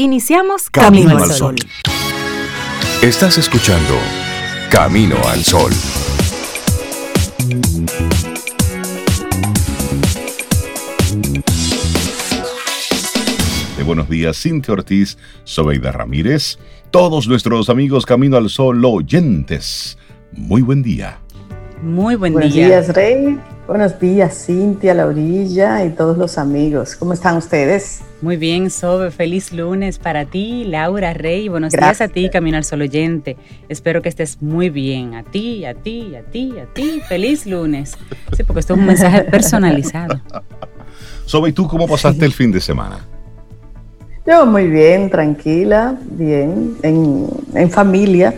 Iniciamos Camino, al Sol. Estás escuchando Camino al Sol. De buenos días, Cintia Ortiz, Sobeida Ramírez, todos nuestros amigos Camino al Sol oyentes. Muy buen día. Muy buen Buenos día. días, Rey. Buenos días, Cintia, Laurilla y todos los amigos. ¿Cómo están ustedes? Muy bien, Sobe. Feliz lunes para ti, Laura Rey. Buenos Gracias. días a ti, Camino al Sol oyente. Espero que estés muy bien. A ti, a ti, a ti, a ti. Feliz lunes. Sí, porque esto es un mensaje personalizado. Sobe, ¿y tú cómo pasaste el fin de semana? Yo muy bien, tranquila, bien, en, en familia.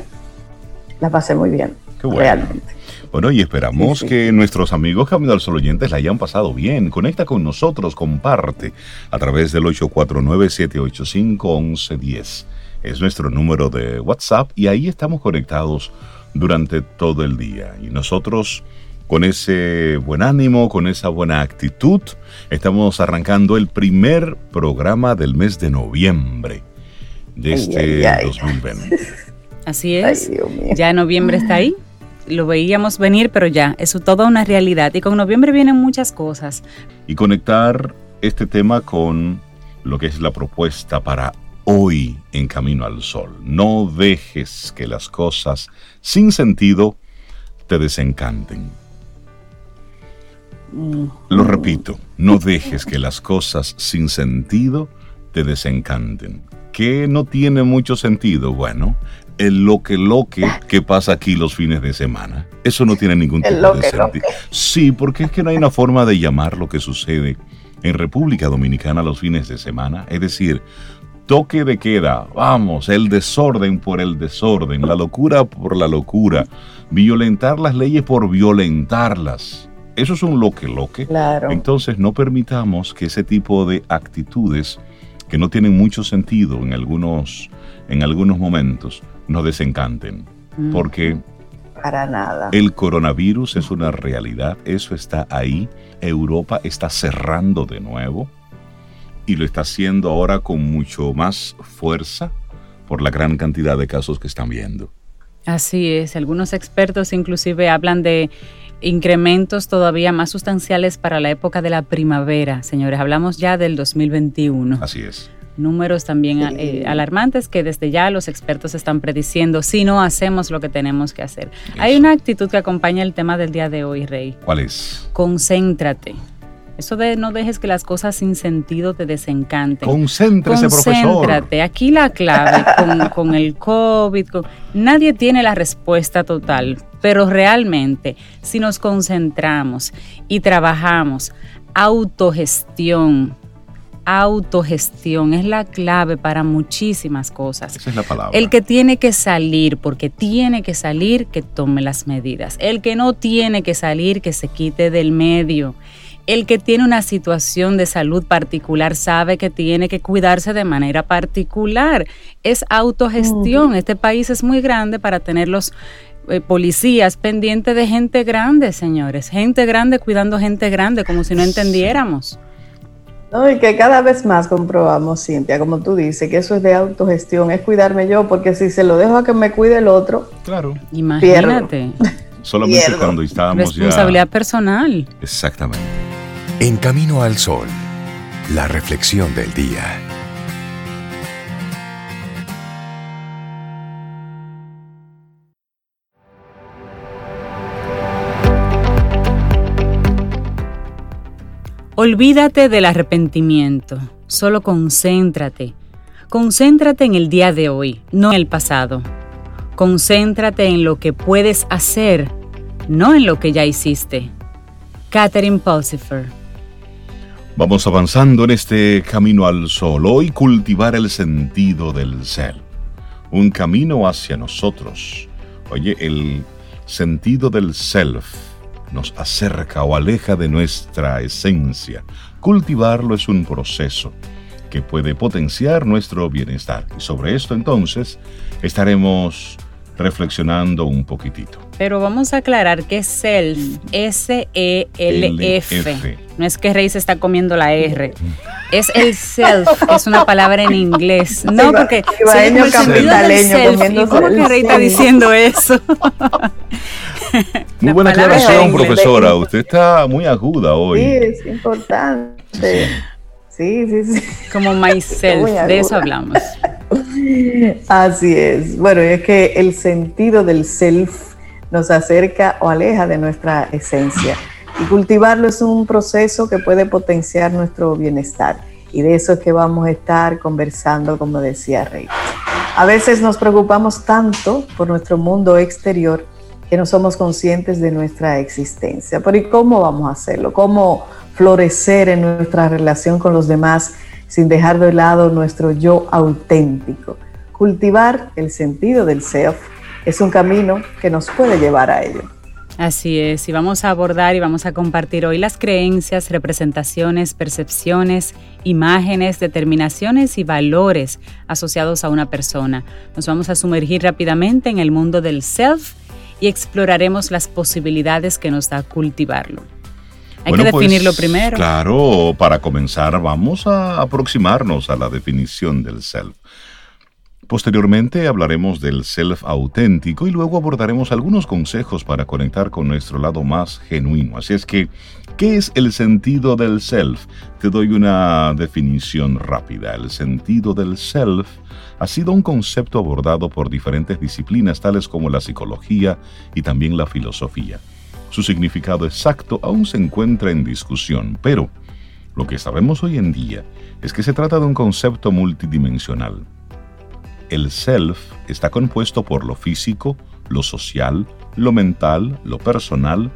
La pasé muy bien, Qué bueno. realmente. Bueno, y esperamos que nuestros amigos Camino al Sol oyentes la hayan pasado bien. Conecta con nosotros, comparte a través del 849-785-1110. Es nuestro número de WhatsApp y ahí estamos conectados durante todo el día. Y nosotros, con ese buen ánimo, con esa buena actitud, estamos arrancando el primer programa del mes de noviembre de Ay, este ay, ay. 2020. Así Ay, es. Ya noviembre está ahí. Lo veíamos venir, pero ya, eso toda una realidad. Y con noviembre vienen muchas cosas. y conectar este tema con lo que es la propuesta para hoy en Camino al Sol. No dejes que las cosas sin sentido te desencanten. Mm, Lo repito, no dejes que las cosas sin sentido te desencanten. ¿Qué no tiene mucho sentido? Bueno, el lo que lo que pasa aquí los fines de semana. Eso no tiene ningún tipo de sentido. Sí, porque es que no hay una forma de llamar lo que sucede en República Dominicana los fines de semana. Es decir, toque de queda, vamos, el desorden por el desorden, la locura por la locura, violentar las leyes por violentarlas. Eso es un lo que lo que. Claro. Entonces no permitamos que ese tipo de actitudes que no tienen mucho sentido en algunos, en algunos momentos nos desencanten. Mm. Porque Para nada. el coronavirus es una realidad, eso está ahí. Europa está cerrando de nuevo y lo está haciendo ahora con mucho más fuerza por la gran cantidad de casos que están viendo. Así es, algunos expertos inclusive hablan de incrementos todavía más sustanciales para la época de la primavera, señores. Hablamos ya del 2021. Así es. Números también Sí. eh, alarmantes que desde ya los expertos están prediciendo si no hacemos lo que tenemos que hacer. Hay una actitud que acompaña el tema del día de hoy, Rey. ¿Cuál es? Concéntrate. Eso de no dejes que las cosas sin sentido te desencanten. Concéntrese, profesor. Concéntrate. Aquí la clave con, con el COVID, con- nadie tiene la respuesta total, pero realmente si nos concentramos y trabajamos, autogestión, autogestión es la clave para muchísimas cosas. Esa es la palabra. El que tiene que salir, porque tiene que salir, que tome las medidas. El que no tiene que salir, que se quite del medio. El que tiene una situación de salud particular sabe que tiene que cuidarse de manera particular. Es autogestión. Este país es muy grande para tener los eh, policías pendientes de gente grande, señores. Gente grande cuidando gente grande, como si no entendiéramos. No, y que cada vez más comprobamos, Cintia, como tú dices, que eso es de autogestión, es cuidarme yo, porque si se lo dejo a que me cuide el otro, Claro. Imagínate. Solamente Pierdo. cuando estábamos Responsabilidad ya. personal. Exactamente. En Camino al Sol, la reflexión del día. Olvídate del arrepentimiento, solo concéntrate. Concéntrate en el día de hoy, no en el pasado. Concéntrate en lo que puedes hacer, no en lo que ya hiciste. Catherine Pulsifer. Vamos avanzando en este camino al sol. Hoy cultivar el sentido del ser. Un camino hacia nosotros. Oye, el sentido del self nos acerca o aleja de nuestra esencia. Cultivarlo es un proceso que puede potenciar nuestro bienestar. Y sobre esto entonces estaremos reflexionando un poquitito. Pero vamos a aclarar que self, S-E-L-F. No es que Rey se está comiendo la R. Es el self, que es una palabra en inglés. No, porque se el sentido del self. ¿Cómo que Rey está diciendo eso? Muy buena aclaración, profesora. Usted está muy aguda hoy. Sí, es importante. Sí, sí, sí. Como myself, de eso hablamos. Así es. Bueno, es que el sentido del self nos acerca o aleja de nuestra esencia. Y cultivarlo es un proceso que puede potenciar nuestro bienestar. Y de eso es que vamos a estar conversando, como decía Rey. A veces nos preocupamos tanto por nuestro mundo exterior que no somos conscientes de nuestra existencia. Pero ¿y cómo vamos a hacerlo? ¿Cómo florecer en nuestra relación con los demás sin dejar de lado nuestro yo auténtico. Cultivar el sentido del self es un camino que nos puede llevar a ello. Así es, y vamos a abordar y vamos a compartir hoy las creencias, representaciones, percepciones, imágenes, determinaciones y valores asociados a una persona. Nos vamos a sumergir rápidamente en el mundo del self y exploraremos las posibilidades que nos da cultivarlo. Hay que pues, definirlo primero. Claro, para comenzar vamos a aproximarnos a la definición del self. Posteriormente hablaremos del self auténtico y luego abordaremos algunos consejos para conectar con nuestro lado más genuino. Así es que, ¿qué es el sentido del self? Te doy una definición rápida. El sentido del self ha sido un concepto abordado por diferentes disciplinas tales como la psicología y también la filosofía. Su significado exacto aún se encuentra en discusión, pero lo que sabemos hoy en día es que se trata de un concepto multidimensional. El self está compuesto por lo físico, lo social, lo mental, lo personal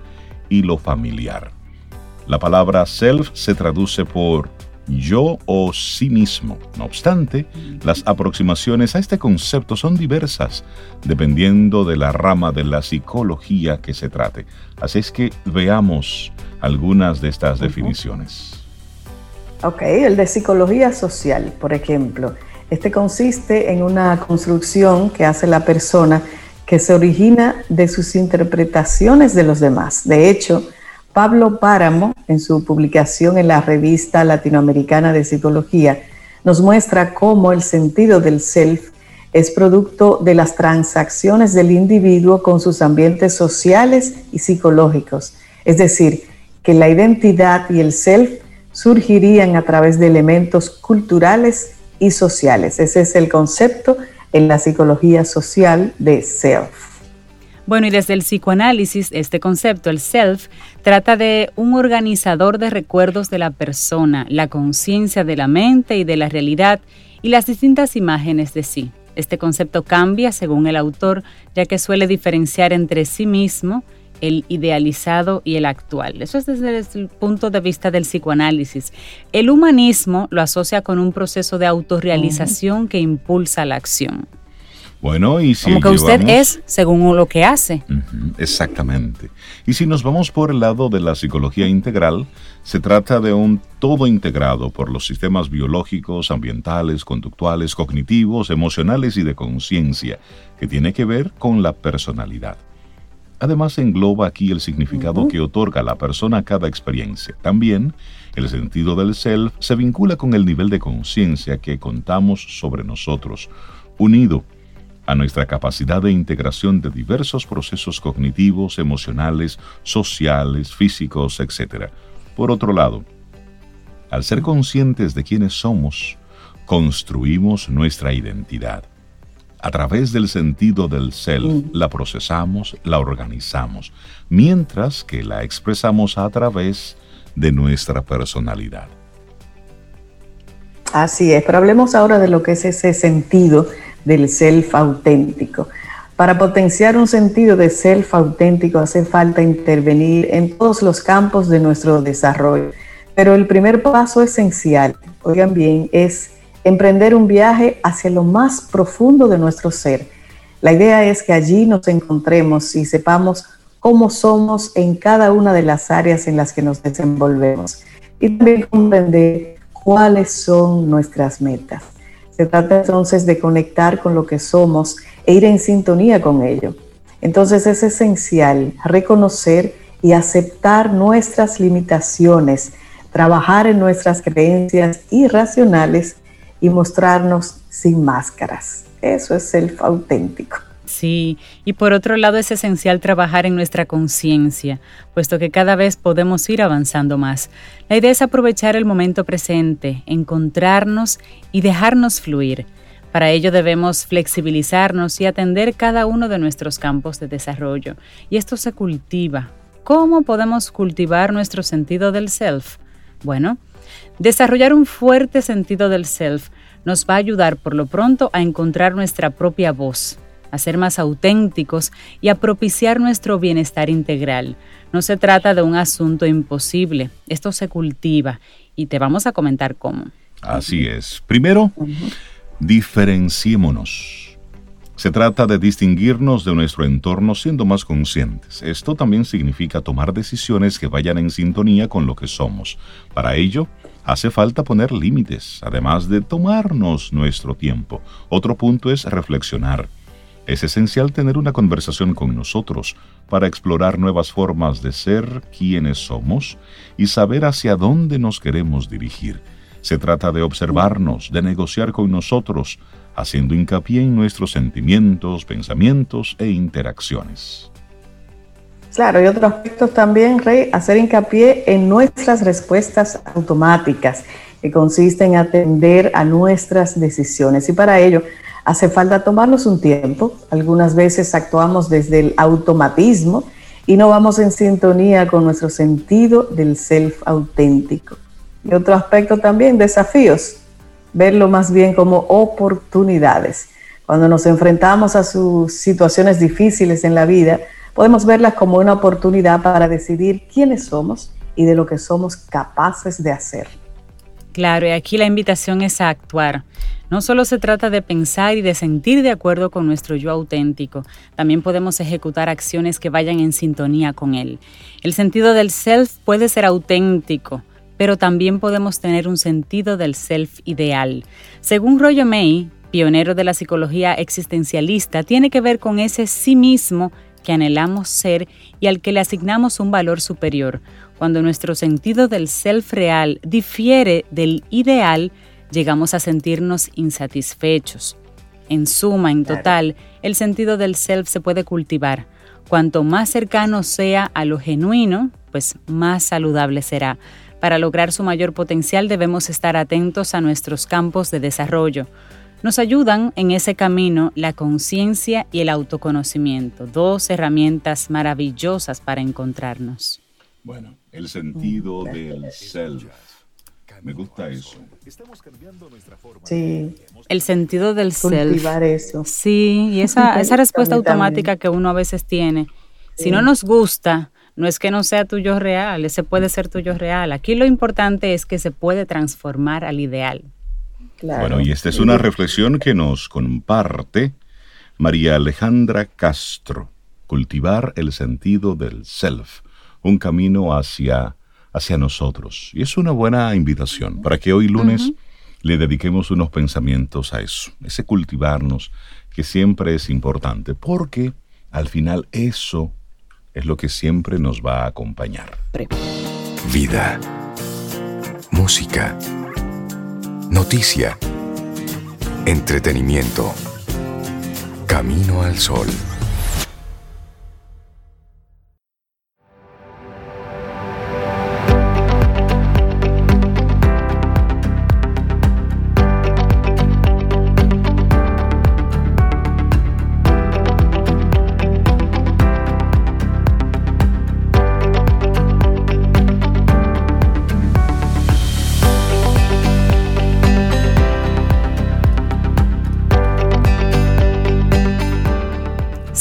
y lo familiar. La palabra self se traduce por yo o sí mismo. No obstante, las aproximaciones a este concepto son diversas, dependiendo de la rama de la psicología que se trate. Así es que veamos algunas de estas definiciones. Ok, el de psicología social, por ejemplo. Este consiste en una construcción que hace la persona que se origina de sus interpretaciones de los demás. De hecho, Pablo Páramo, en su publicación en la revista latinoamericana de psicología, nos muestra cómo el sentido del self es producto de las transacciones del individuo con sus ambientes sociales y psicológicos. Es decir, que la identidad y el self surgirían a través de elementos culturales y sociales. Ese es el concepto en la psicología social de self. Bueno, y desde el psicoanálisis, este concepto, el self, trata de un organizador de recuerdos de la persona, la conciencia de la mente y de la realidad y las distintas imágenes de sí. Este concepto cambia según el autor, ya que suele diferenciar entre sí mismo, el idealizado y el actual. Eso es desde el punto de vista del psicoanálisis. El humanismo lo asocia con un proceso de autorrealización que impulsa la acción. Bueno, y si Como que usted es según lo que hace. exactamente. Y si nos vamos por el lado de la psicología integral, se trata de un todo integrado por los sistemas biológicos, ambientales, conductuales, cognitivos, emocionales y de conciencia, que tiene que ver con la personalidad. Además engloba aquí el significado que otorga la persona a cada experiencia. También el sentido del self se vincula con el nivel de conciencia que contamos sobre nosotros, unido a nuestra capacidad de integración de diversos procesos cognitivos, emocionales, sociales, físicos, etc. Por otro lado, al ser conscientes de quiénes somos, construimos nuestra identidad. A través del sentido del self mm. la procesamos, la organizamos, mientras que la expresamos a través de nuestra personalidad. Así es, pero hablemos ahora de lo que es ese sentido del self auténtico. Para potenciar un sentido de self auténtico hace falta intervenir en todos los campos de nuestro desarrollo. Pero el primer paso esencial, oigan bien, es emprender un viaje hacia lo más profundo de nuestro ser. La idea es que allí nos encontremos y sepamos cómo somos en cada una de las áreas en las que nos desenvolvemos y también comprender cuáles son nuestras metas. Se trata entonces de conectar con lo que somos e ir en sintonía con ello. Entonces es esencial reconocer y aceptar nuestras limitaciones, trabajar en nuestras creencias irracionales y mostrarnos sin máscaras. Eso es self auténtico. Sí, y por otro lado es esencial trabajar en nuestra conciencia, puesto que cada vez podemos ir avanzando más. La idea es aprovechar el momento presente, encontrarnos y dejarnos fluir. Para ello debemos flexibilizarnos y atender cada uno de nuestros campos de desarrollo. Y esto se cultiva. ¿Cómo podemos cultivar nuestro sentido del self? Bueno, desarrollar un fuerte sentido del self nos va a ayudar por lo pronto a encontrar nuestra propia voz, a ser más auténticos y a propiciar nuestro bienestar integral. No se trata de un asunto imposible, esto se cultiva y te vamos a comentar cómo. Así es. Primero, diferenciémonos. Se trata de distinguirnos de nuestro entorno siendo más conscientes. Esto también significa tomar decisiones que vayan en sintonía con lo que somos. Para ello, hace falta poner límites, además de tomarnos nuestro tiempo. Otro punto es reflexionar. Es esencial tener una conversación con nosotros para explorar nuevas formas de ser quienes somos y saber hacia dónde nos queremos dirigir. Se trata de observarnos, de negociar con nosotros, haciendo hincapié en nuestros sentimientos, pensamientos e interacciones. Claro, y otro aspecto también, Rey, hacer hincapié en nuestras respuestas automáticas, que consiste en atender a nuestras decisiones. Y para ello hace falta tomarnos un tiempo. Algunas veces actuamos desde el automatismo y no vamos en sintonía con nuestro sentido del self auténtico. Y otro aspecto también, desafíos, verlo más bien como oportunidades. Cuando nos enfrentamos a sus situaciones difíciles en la vida, podemos verlas como una oportunidad para decidir quiénes somos y de lo que somos capaces de hacer. Claro, y aquí la invitación es a actuar. No solo se trata de pensar y de sentir de acuerdo con nuestro yo auténtico, también podemos ejecutar acciones que vayan en sintonía con él. El sentido del self puede ser auténtico, pero también podemos tener un sentido del self ideal. Según Roger May, pionero de la psicología existencialista, tiene que ver con ese sí mismo que anhelamos ser y al que le asignamos un valor superior. Cuando nuestro sentido del self real difiere del ideal, llegamos a sentirnos insatisfechos. En suma, en total, el sentido del self se puede cultivar. Cuanto más cercano sea a lo genuino, pues más saludable será. Para lograr su mayor potencial debemos estar atentos a nuestros campos de desarrollo. Nos ayudan en ese camino la conciencia y el autoconocimiento, dos herramientas maravillosas para encontrarnos. Bueno, el sentido del self. Me gusta eso. Sí. El sentido del Cultivar self. eso. Sí, y esa, esa respuesta automática que uno a veces tiene. Si Sí. no nos gusta, no es que no sea tuyo real, ese puede ser tuyo real. Aquí lo importante es que se puede transformar al ideal. Claro. Bueno, y esta es una reflexión que nos comparte María Alejandra Castro. Cultivar el sentido del self, un camino hacia, hacia nosotros. Y es una buena invitación para que hoy lunes le dediquemos unos pensamientos a eso, ese cultivarnos que siempre es importante, porque al final eso es lo que siempre nos va a acompañar. Vida. Música. Noticia. Entretenimiento. Camino al sol.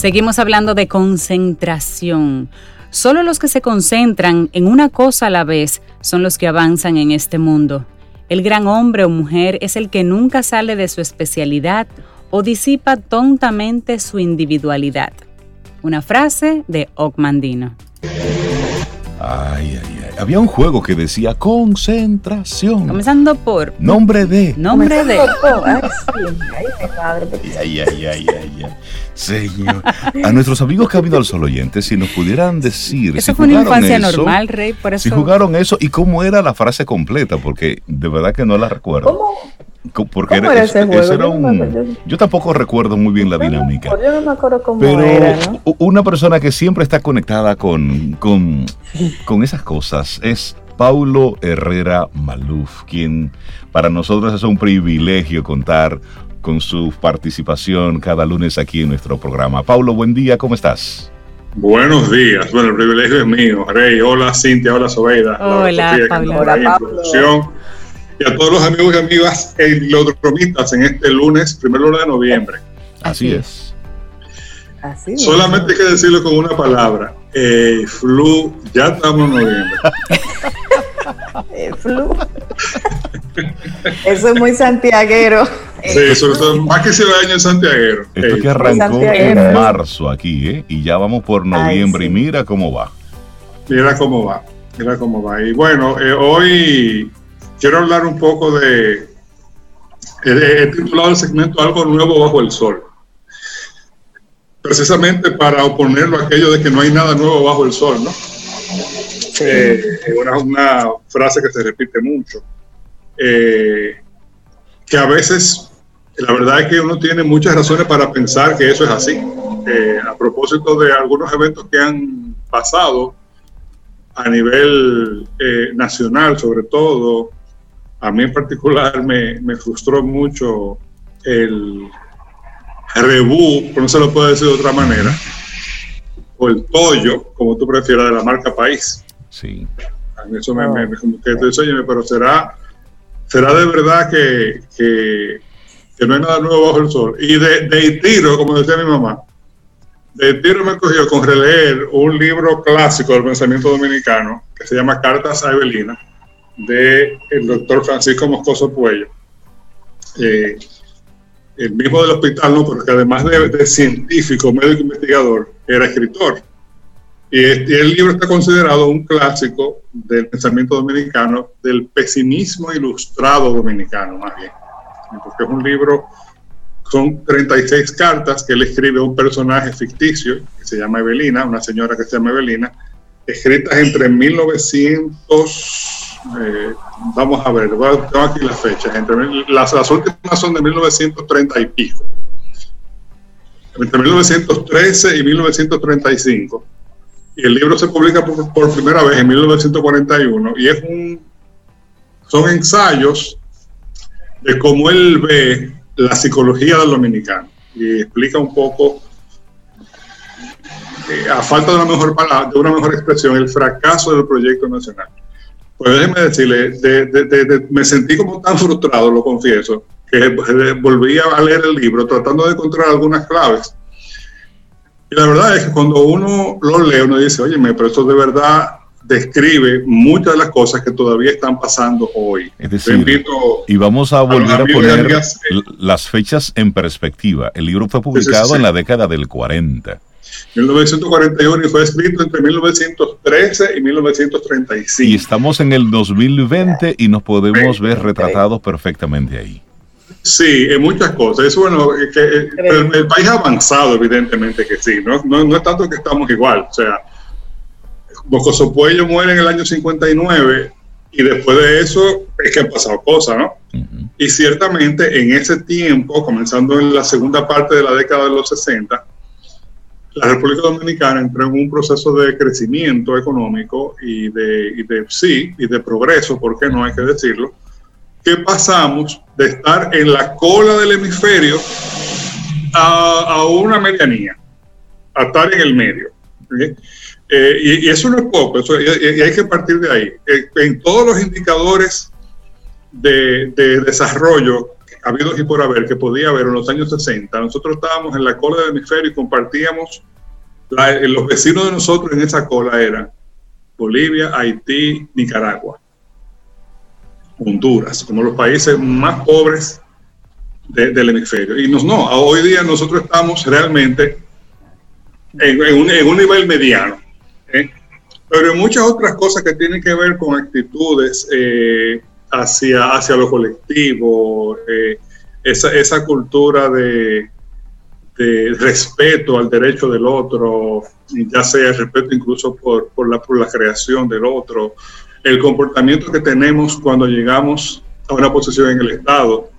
Seguimos hablando de concentración. Solo los que se concentran en una cosa a la vez son los que avanzan en este mundo. El gran hombre o mujer es el que nunca sale de su especialidad o disipa tontamente su individualidad. Una frase de Ogmandino. Ay, ay, ay. había un juego que decía concentración. Comenzando por Nombre de. nombre de. Ay, ay, ay, ay, ay. Señor. A nuestros amigos Camino al Sol oyentes, si nos pudieran decir. Eso si fue una infancia eso, normal, Rey, por eso. Si jugaron eso y cómo era la frase completa, porque de verdad que no la recuerdo. ¿Cómo? Porque cómo era, eso- ese juego? eso era un- yo tampoco recuerdo muy bien la dinámica. Yo no me acuerdo cómo Pero era, ¿no? una persona que siempre está conectada con, con, con esas cosas es Paulo Herrera Maluf, quien para nosotros es un privilegio contar con su participación cada lunes aquí en nuestro programa. Paulo, buen día, ¿cómo estás? Buenos días. Bueno, el privilegio es mío. Rey, hola Cintia, hola Sobeida. Hola, Pablo. Hola, Pablo. Y a todos los amigos y amigas enlodromitas en este lunes, primer lunes de noviembre. Así Así es. Así es. Solamente hay que decirlo con una palabra. Eh, flu, ya estamos en noviembre. Eh, flu. Eso es muy santiaguero. Sí, sobre todo, más que se año en Santiago. Esto que arrancó en marzo aquí, ¿eh? Y ya vamos por noviembre sí. y mira cómo va. Mira cómo va, mira cómo va. Y bueno, eh, hoy quiero hablar un poco de. He, he titulado el segmento Algo Nuevo Bajo el Sol. Precisamente para oponerlo a aquello de que no hay nada nuevo bajo el sol, ¿no? Eh, una, frase que se repite mucho. Eh, que a veces, la verdad es que uno tiene muchas razones para pensar que eso es así. Eh, a propósito de algunos eventos que han pasado a nivel eh, nacional, sobre todo, a mí en particular me, me frustró mucho el rebú, no se lo puedo decir de otra manera, o el tollo, como tú prefieras, de la marca País. Sí. A mí eso me, me- me- como que tú dices, "Óyeme, pero será, será de verdad que, que, que no hay nada nuevo bajo el sol. Y de, de tiro, como decía mi mamá, de tiro me cogió con releer un libro clásico del pensamiento dominicano que se llama Cartas a Evelina, de el doctor Francisco Moscoso Puello. Eh, el mismo del hospital, ¿no? Porque además de, de científico, médico investigador, era escritor. Este- el libro está considerado un clásico del pensamiento dominicano, del pesimismo ilustrado dominicano, más bien. Porque es un libro, son 36 cartas que él escribe a un personaje ficticio que se llama Evelina, una señora que se llama Evelina, escritas entre 1900, eh, vamos a ver, tengo aquí las fechas, entre, las últimas son de 1930 y pico, entre 1913 y 1935 y el libro se publica por, por primera vez en 1941 y es un son ensayos de cómo él ve la psicología del dominicano y explica un poco eh, a falta de una mejor palabra, de una mejor expresión el fracaso del proyecto nacional. Pues déjeme decirle de- de- de- me sentí como tan frustrado lo confieso que eh, volví a leer el libro tratando de encontrar algunas claves y la verdad es que cuando uno lo lee, uno dice, oye, pero esto de verdad describe muchas de las cosas que todavía están pasando hoy. Es decir, invito, Y vamos a volver a y poner amigas, eh. las fechas en perspectiva. El libro fue publicado sí. en la década del 40. 1941 y fue escrito entre 1913 y 1935. Y estamos en el 2020 y nos podemos ver retratados perfectamente ahí. Sí, en muchas cosas. Eso, bueno, que, eh, el país ha avanzado, evidentemente que sí. No, no, no es tanto que estamos igual. O sea, Bocoso Puello muere en el año 59 y después de eso es que han pasado cosas, ¿no? Y ciertamente en ese tiempo, comenzando en la segunda parte de la década de los 60, la República Dominicana entró en un proceso de crecimiento económico y de, y de sí, y de progreso, ¿por qué no hay que decirlo? Que pasamos de estar en la cola del hemisferio a, a una medianía, a estar en el medio. ¿ok? Eh, y, y eso no es poco, eso- y, y hay que partir de ahí. Eh, en todos los indicadores de, de desarrollo habidos y por haber que podía haber en los años 60, nosotros estábamos en la cola del hemisferio y compartíamos, la- eh, los vecinos de nosotros en esa cola eran Bolivia, Haití, Nicaragua, Honduras, como los países más pobres de- del hemisferio. Y nos, no, hoy día nosotros estamos realmente en, en un, en un nivel mediano. ¿eh? pero hay muchas otras cosas que tienen que ver con actitudes eh, hacia, hacia lo colectivo, eh, esa, esa, cultura de, de, respeto al derecho del otro, ya sea el respeto incluso por, por, la, por la creación del otro, el comportamiento que tenemos cuando llegamos a una posición en el Estado,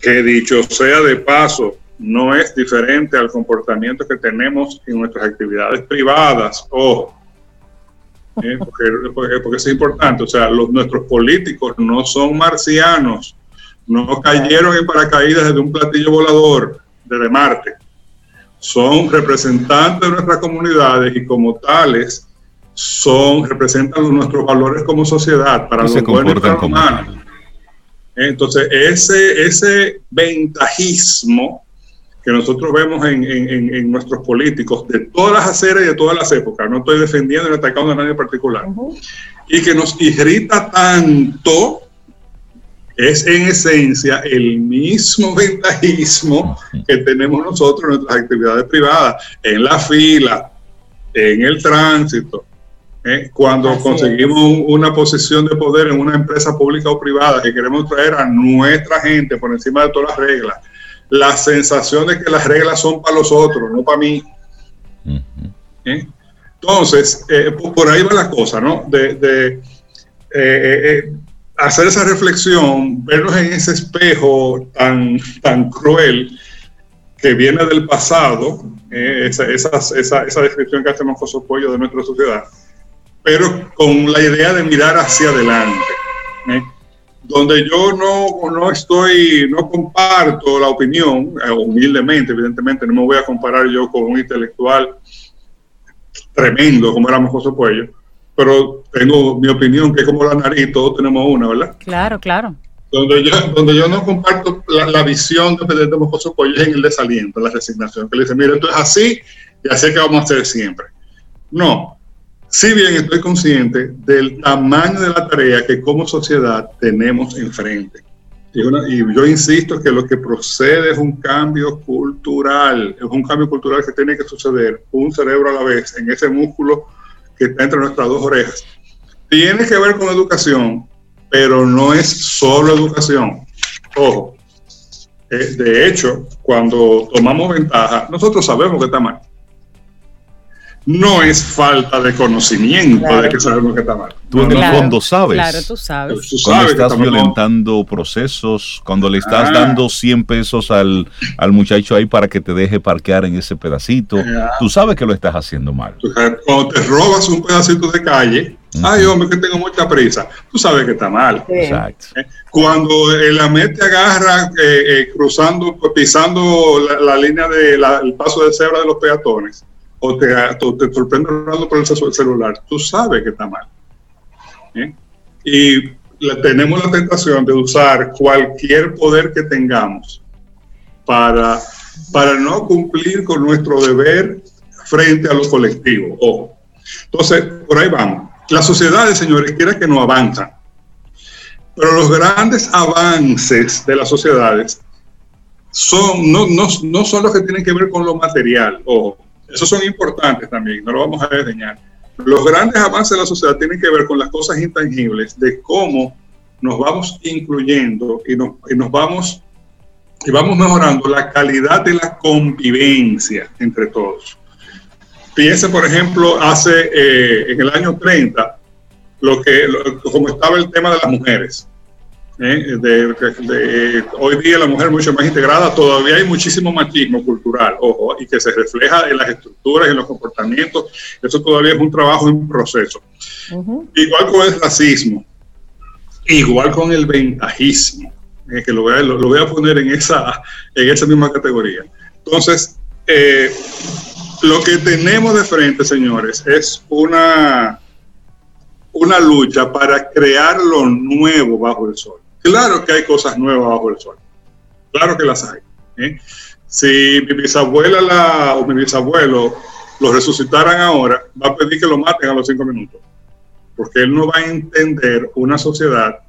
que dicho sea de paso, no es diferente al comportamiento que tenemos en nuestras actividades privadas. Ojo, ¿eh? porque, porque, es importante. O sea, los, nuestros políticos no son marcianos, no cayeron en paracaídas desde un platillo volador desde Marte. Son representantes de nuestras comunidades y como tales son representan nuestros valores como sociedad para los los malos. Entonces, ese, ese ventajismo que nosotros vemos en, en, en, nuestros políticos de todas las aceras y de todas las épocas, no estoy defendiendo ni atacando a nadie en particular, y que nos irrita tanto, es en esencia el mismo ventajismo que tenemos nosotros en nuestras actividades privadas, en la fila, en el tránsito, ¿eh? cuando conseguimos una posición de poder en una empresa pública o privada que queremos traer a nuestra gente por encima de todas las reglas la sensación de que las reglas son para los otros, no para mí. ¿Eh? Entonces, eh, por ahí va la cosa, ¿no? De, eh, hacer esa reflexión, vernos en ese espejo tan, tan cruel que viene del pasado, esa, esa, esa, descripción que hacemos José Pollo de nuestra sociedad, pero con la idea de mirar hacia adelante donde yo no, no estoy, no comparto la opinión, eh, humildemente, evidentemente, no me voy a comparar yo con un intelectual tremendo como éramos José Puello, pero tengo mi opinión, que es como la nariz, todos tenemos una, ¿verdad? Claro, claro. Donde yo, donde yo no comparto la, visión de, de, José Puello es en el desaliento, la resignación, que le dice, mira, esto es así y así es que vamos a hacer siempre. No, si bien estoy consciente del tamaño de la tarea que como sociedad tenemos enfrente. Y, yo insisto que lo que procede es un cambio cultural, es un cambio cultural que tiene que suceder un cerebro a la vez en ese músculo que está entre nuestras dos orejas. Tiene que ver con educación, pero no es solo educación. Ojo, eh, de hecho, cuando tomamos ventaja, nosotros sabemos que está no es falta de conocimiento de que sabemos que está mal. Tú en el fondo sabes. Claro, tú sabes. cuando estás violentando procesos, cuando le estás ah. dando 100 pesos al, al, muchacho ahí para que te deje parquear en ese pedacito, tú sabes que lo estás haciendo mal. Cuando te robas un pedacito de calle, ay hombre, que tengo mucha prisa, tú sabes que está mal. Exacto. Eh, cuando el AMET te agarra eh, eh, cruzando, pisando la, línea del de paso de cebra de los peatones, o te, te sorprende hablando por el celular, tú sabes que está mal. ¿eh? Y tenemos la tentación de usar cualquier poder que tengamos para, para no cumplir con nuestro deber frente a lo colectivo. Ojo. Entonces, por ahí vamos. Las sociedades, señores, quieren que no avanzan. Pero los grandes avances de las sociedades son, no, no, no son los que tienen que ver con lo material. Ojo esos son importantes también, no lo vamos a desdeñar. Los grandes avances de la sociedad tienen que ver con las cosas intangibles, de cómo nos vamos incluyendo y nos, y nos vamos y vamos mejorando la calidad de la convivencia entre todos. Piense, por ejemplo, hace eh, en el año 30, lo que, como estaba el tema de las mujeres. ¿Eh? de, hoy día la mujer mucho más integrada, todavía hay muchísimo machismo cultural, ojo, y que se refleja en las estructuras y en los comportamientos, eso todavía es un trabajo en proceso. Igual con el racismo, igual con el ventajismo, eh, que lo voy, a, lo, voy, a, poner en esa, en esa misma categoría. Entonces, eh, lo que tenemos de frente, señores, es una, una lucha para crear lo nuevo bajo el sol. Claro que hay cosas nuevas bajo el sol. Claro que las hay. ¿eh? Si mi bisabuela la, o mi bisabuelo lo resucitaran ahora, va a pedir que lo maten a los cinco minutos. Porque él no va a entender una sociedad,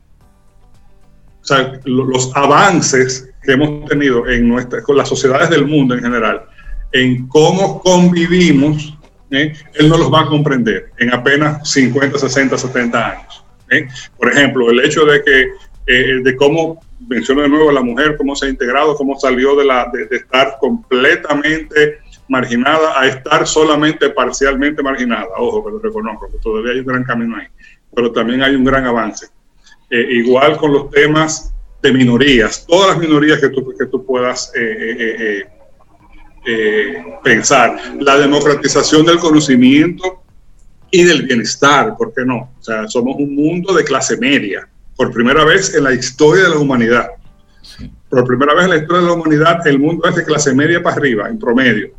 o sea, los avances que hemos tenido en nuestra, con las sociedades del mundo en general, en cómo convivimos ¿eh? él no los va a comprender en apenas 50, 60, 70 años. ¿eh? Por ejemplo, el hecho de que, eh, de cómo, menciono de nuevo la mujer, cómo se ha integrado, cómo salió de, la, de, estar completamente marginada a estar solamente parcialmente marginada. Ojo, pero reconozco que todavía hay un gran camino ahí, pero también hay un gran avance. igual con los temas de minorías, todas las minorías que tú, que tú puedas eh, eh, pensar, la democratización del conocimiento y del bienestar, ¿por qué no? O sea, somos un mundo de clase media, por primera vez en la historia de la humanidad. Por primera vez en la historia de la humanidad, el mundo es de clase media para arriba, en promedio.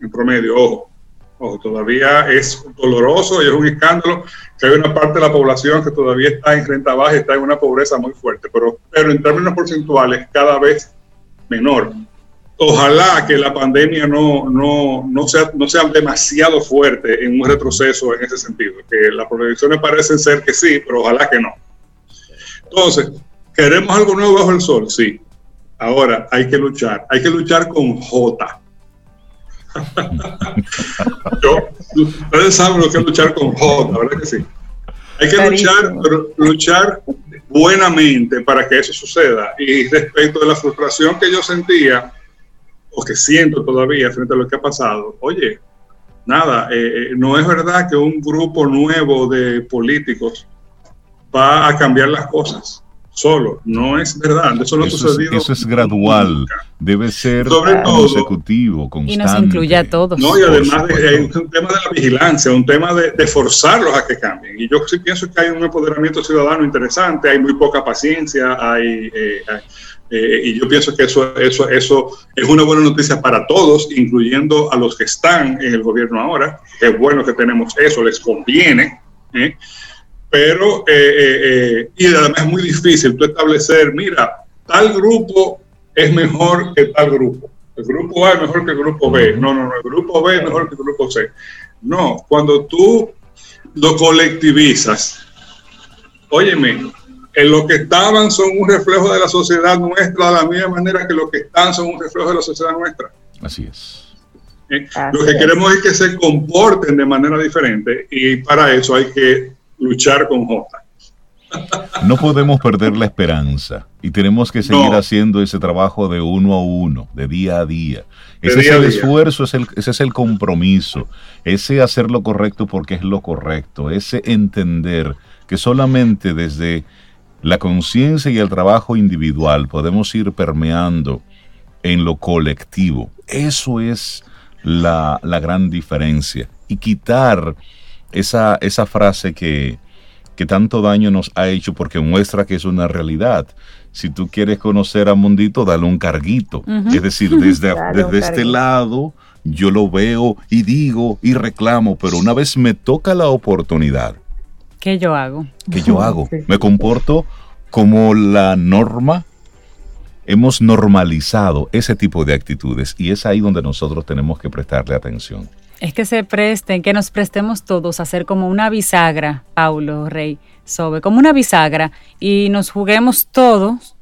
En promedio, ojo. Ojo, todavía es doloroso y es un escándalo que hay una parte de la población que todavía está en renta baja y está en una pobreza muy fuerte, pero, pero en términos porcentuales cada vez menor ojalá que la pandemia no, no, no, sea, no sea demasiado fuerte en un retroceso en ese sentido, que las proyecciones parecen ser que sí, pero ojalá que no. Entonces, ¿queremos algo nuevo bajo el sol? Sí. Ahora hay que luchar, hay que luchar con J. Yo, ustedes saben lo que es luchar con J, ¿verdad que sí? Hay que luchar, pero luchar buenamente para que eso suceda. Y respecto de la frustración que yo sentía, o que siento todavía frente a lo que ha pasado, oye, nada, eh, eh, no es verdad que un grupo nuevo de políticos va a cambiar las cosas solo, no es verdad, eso no ha sucedido. Es, eso es gradual, debe ser consecutivo, constante. Y nos incluye a todos. No, y además es un tema de la vigilancia, un tema de, forzarlos a que cambien. Y yo sí pienso que hay un empoderamiento ciudadano interesante, hay muy poca paciencia, hay, eh, hay eh, y yo pienso que eso, eso, eso es una buena noticia para todos, incluyendo a los que están en el gobierno ahora. Es bueno que tenemos eso, les conviene. ¿eh? Pero, eh, y además es muy difícil tú establecer, mira, tal grupo es mejor que tal grupo. El grupo A es mejor que el grupo B. No, no, no, el grupo B es mejor que el grupo C. No, cuando tú lo colectivizas, óyeme, en lo que estaban son un reflejo de la sociedad nuestra, de la misma manera que lo que están son un reflejo de la sociedad nuestra. Así es. ¿Eh? Lo que queremos es que se comporten de manera diferente y para eso hay que luchar con J. No podemos perder la esperanza y tenemos que seguir haciendo ese trabajo de uno a uno, de día a día. Ese es el esfuerzo, ese es el compromiso, ese hacer lo correcto porque es lo correcto, ese entender que solamente desde la conciencia y el trabajo individual podemos ir permeando en lo colectivo. Eso es la, gran diferencia. Y quitar esa, esa frase que, que tanto daño nos ha hecho porque muestra que es una realidad. Si tú quieres conocer a Mundito, dale un carguito. Es decir, desde, desde este lado yo lo veo y digo y reclamo, pero una vez me toca la oportunidad ¿Qué yo hago? ¿Qué yo hago? Me comporto como la norma. Hemos normalizado ese tipo de actitudes y es ahí donde nosotros tenemos que prestarle atención. Es que se presten, que nos prestemos todos a hacer como una bisagra, Paulo Rey Sobe, como una bisagra y nos juguemos todos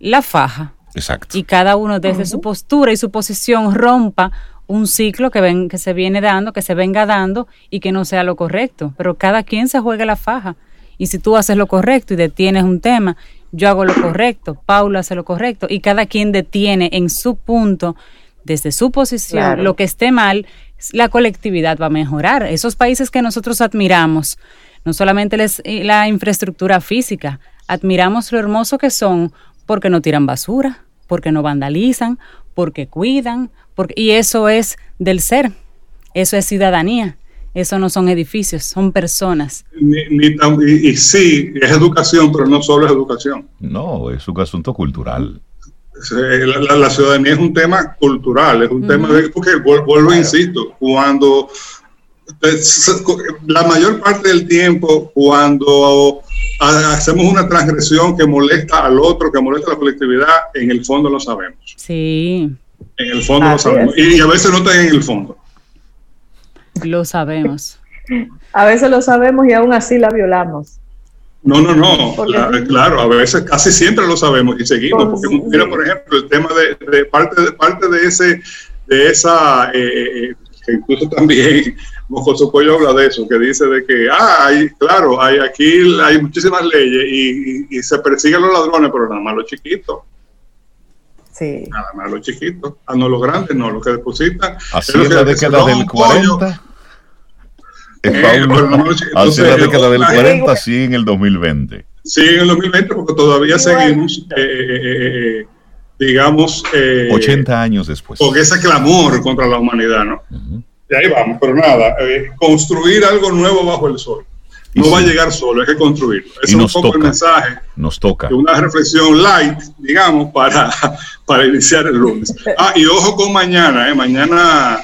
la faja. Exacto. Y cada uno desde su postura y su posición rompa un ciclo que, ven, que se viene dando, que se venga dando y que no sea lo correcto. Pero cada quien se juega la faja. Y si tú haces lo correcto y detienes un tema, yo hago lo correcto, Paula hace lo correcto y cada quien detiene en su punto, desde su posición, lo que esté mal, la colectividad va a mejorar. Esos países que nosotros admiramos, no solamente les, la infraestructura física, admiramos lo hermoso que son porque no tiran basura, porque no vandalizan, porque cuidan, y eso es del ser, eso es ciudadanía, eso no son edificios, son personas. y, sí, es educación, pero no solo es educación. No, es un asunto cultural. La, ciudadanía es un tema cultural, es un tema de, porque vuelvo, insisto, cuando la mayor parte del tiempo, cuando hacemos una transgresión que molesta al otro, que molesta a la colectividad, en el fondo lo sabemos. Sí. En el fondo lo sabemos. Y, a veces no está en el fondo. Lo sabemos. A veces lo sabemos y aún así la violamos. No, no, no. claro, a veces casi siempre lo sabemos y seguimos. Porque mira, por ejemplo, el tema de, parte de parte de ese de esa eh, eh, eh, que incluso también Mocoso Pollo habla de eso, que dice de que, ah, hay, claro, hay, aquí hay muchísimas leyes y, se persiguen los ladrones, pero nada más los chiquitos. Sí. Nada más los chiquitos. Ah, no los grandes, no, los que depositan. Así en la década del 40. Eh, así en la década del 40, sí en el 2020. Sí, en el 2020, porque todavía seguimos, eh, eh, eh, digamos... 80 años después. Con ese clamor contra la humanidad, ¿no? Y ahí vamos, pero nada, construir algo nuevo bajo el sol. No va a llegar solo, hay que construirlo. Ese es un poco el mensaje. Nos toca. Una reflexión light, digamos, para, para iniciar el lunes. Ah, y ojo con mañana, ¿eh? Mañana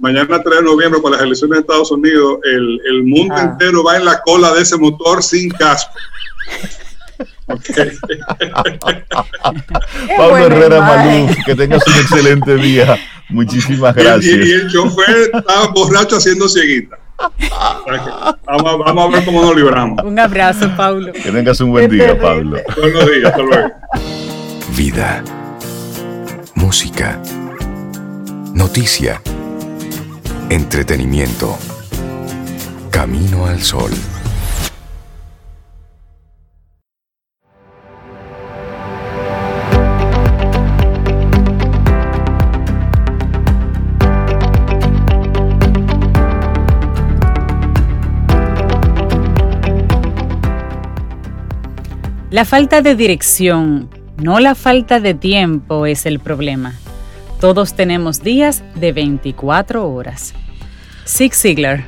mañana 3 de noviembre para las elecciones de Estados Unidos, el, el mundo ah. entero va en la cola de ese motor sin casco. Pablo Herrera Malú, que tengas un excelente día. Muchísimas gracias. Y, el chofer estaba borracho haciendo cieguita. Vamos, vamos, a ver cómo nos libramos. Un abrazo, Pablo. Que tengas un buen día, Pablo. Buenos días, hasta luego. Vida. Música. Noticia Entretenimiento. Camino al sol. La falta de dirección, no la falta de tiempo es el problema. Todos tenemos días de 24 horas. Zig Ziglar.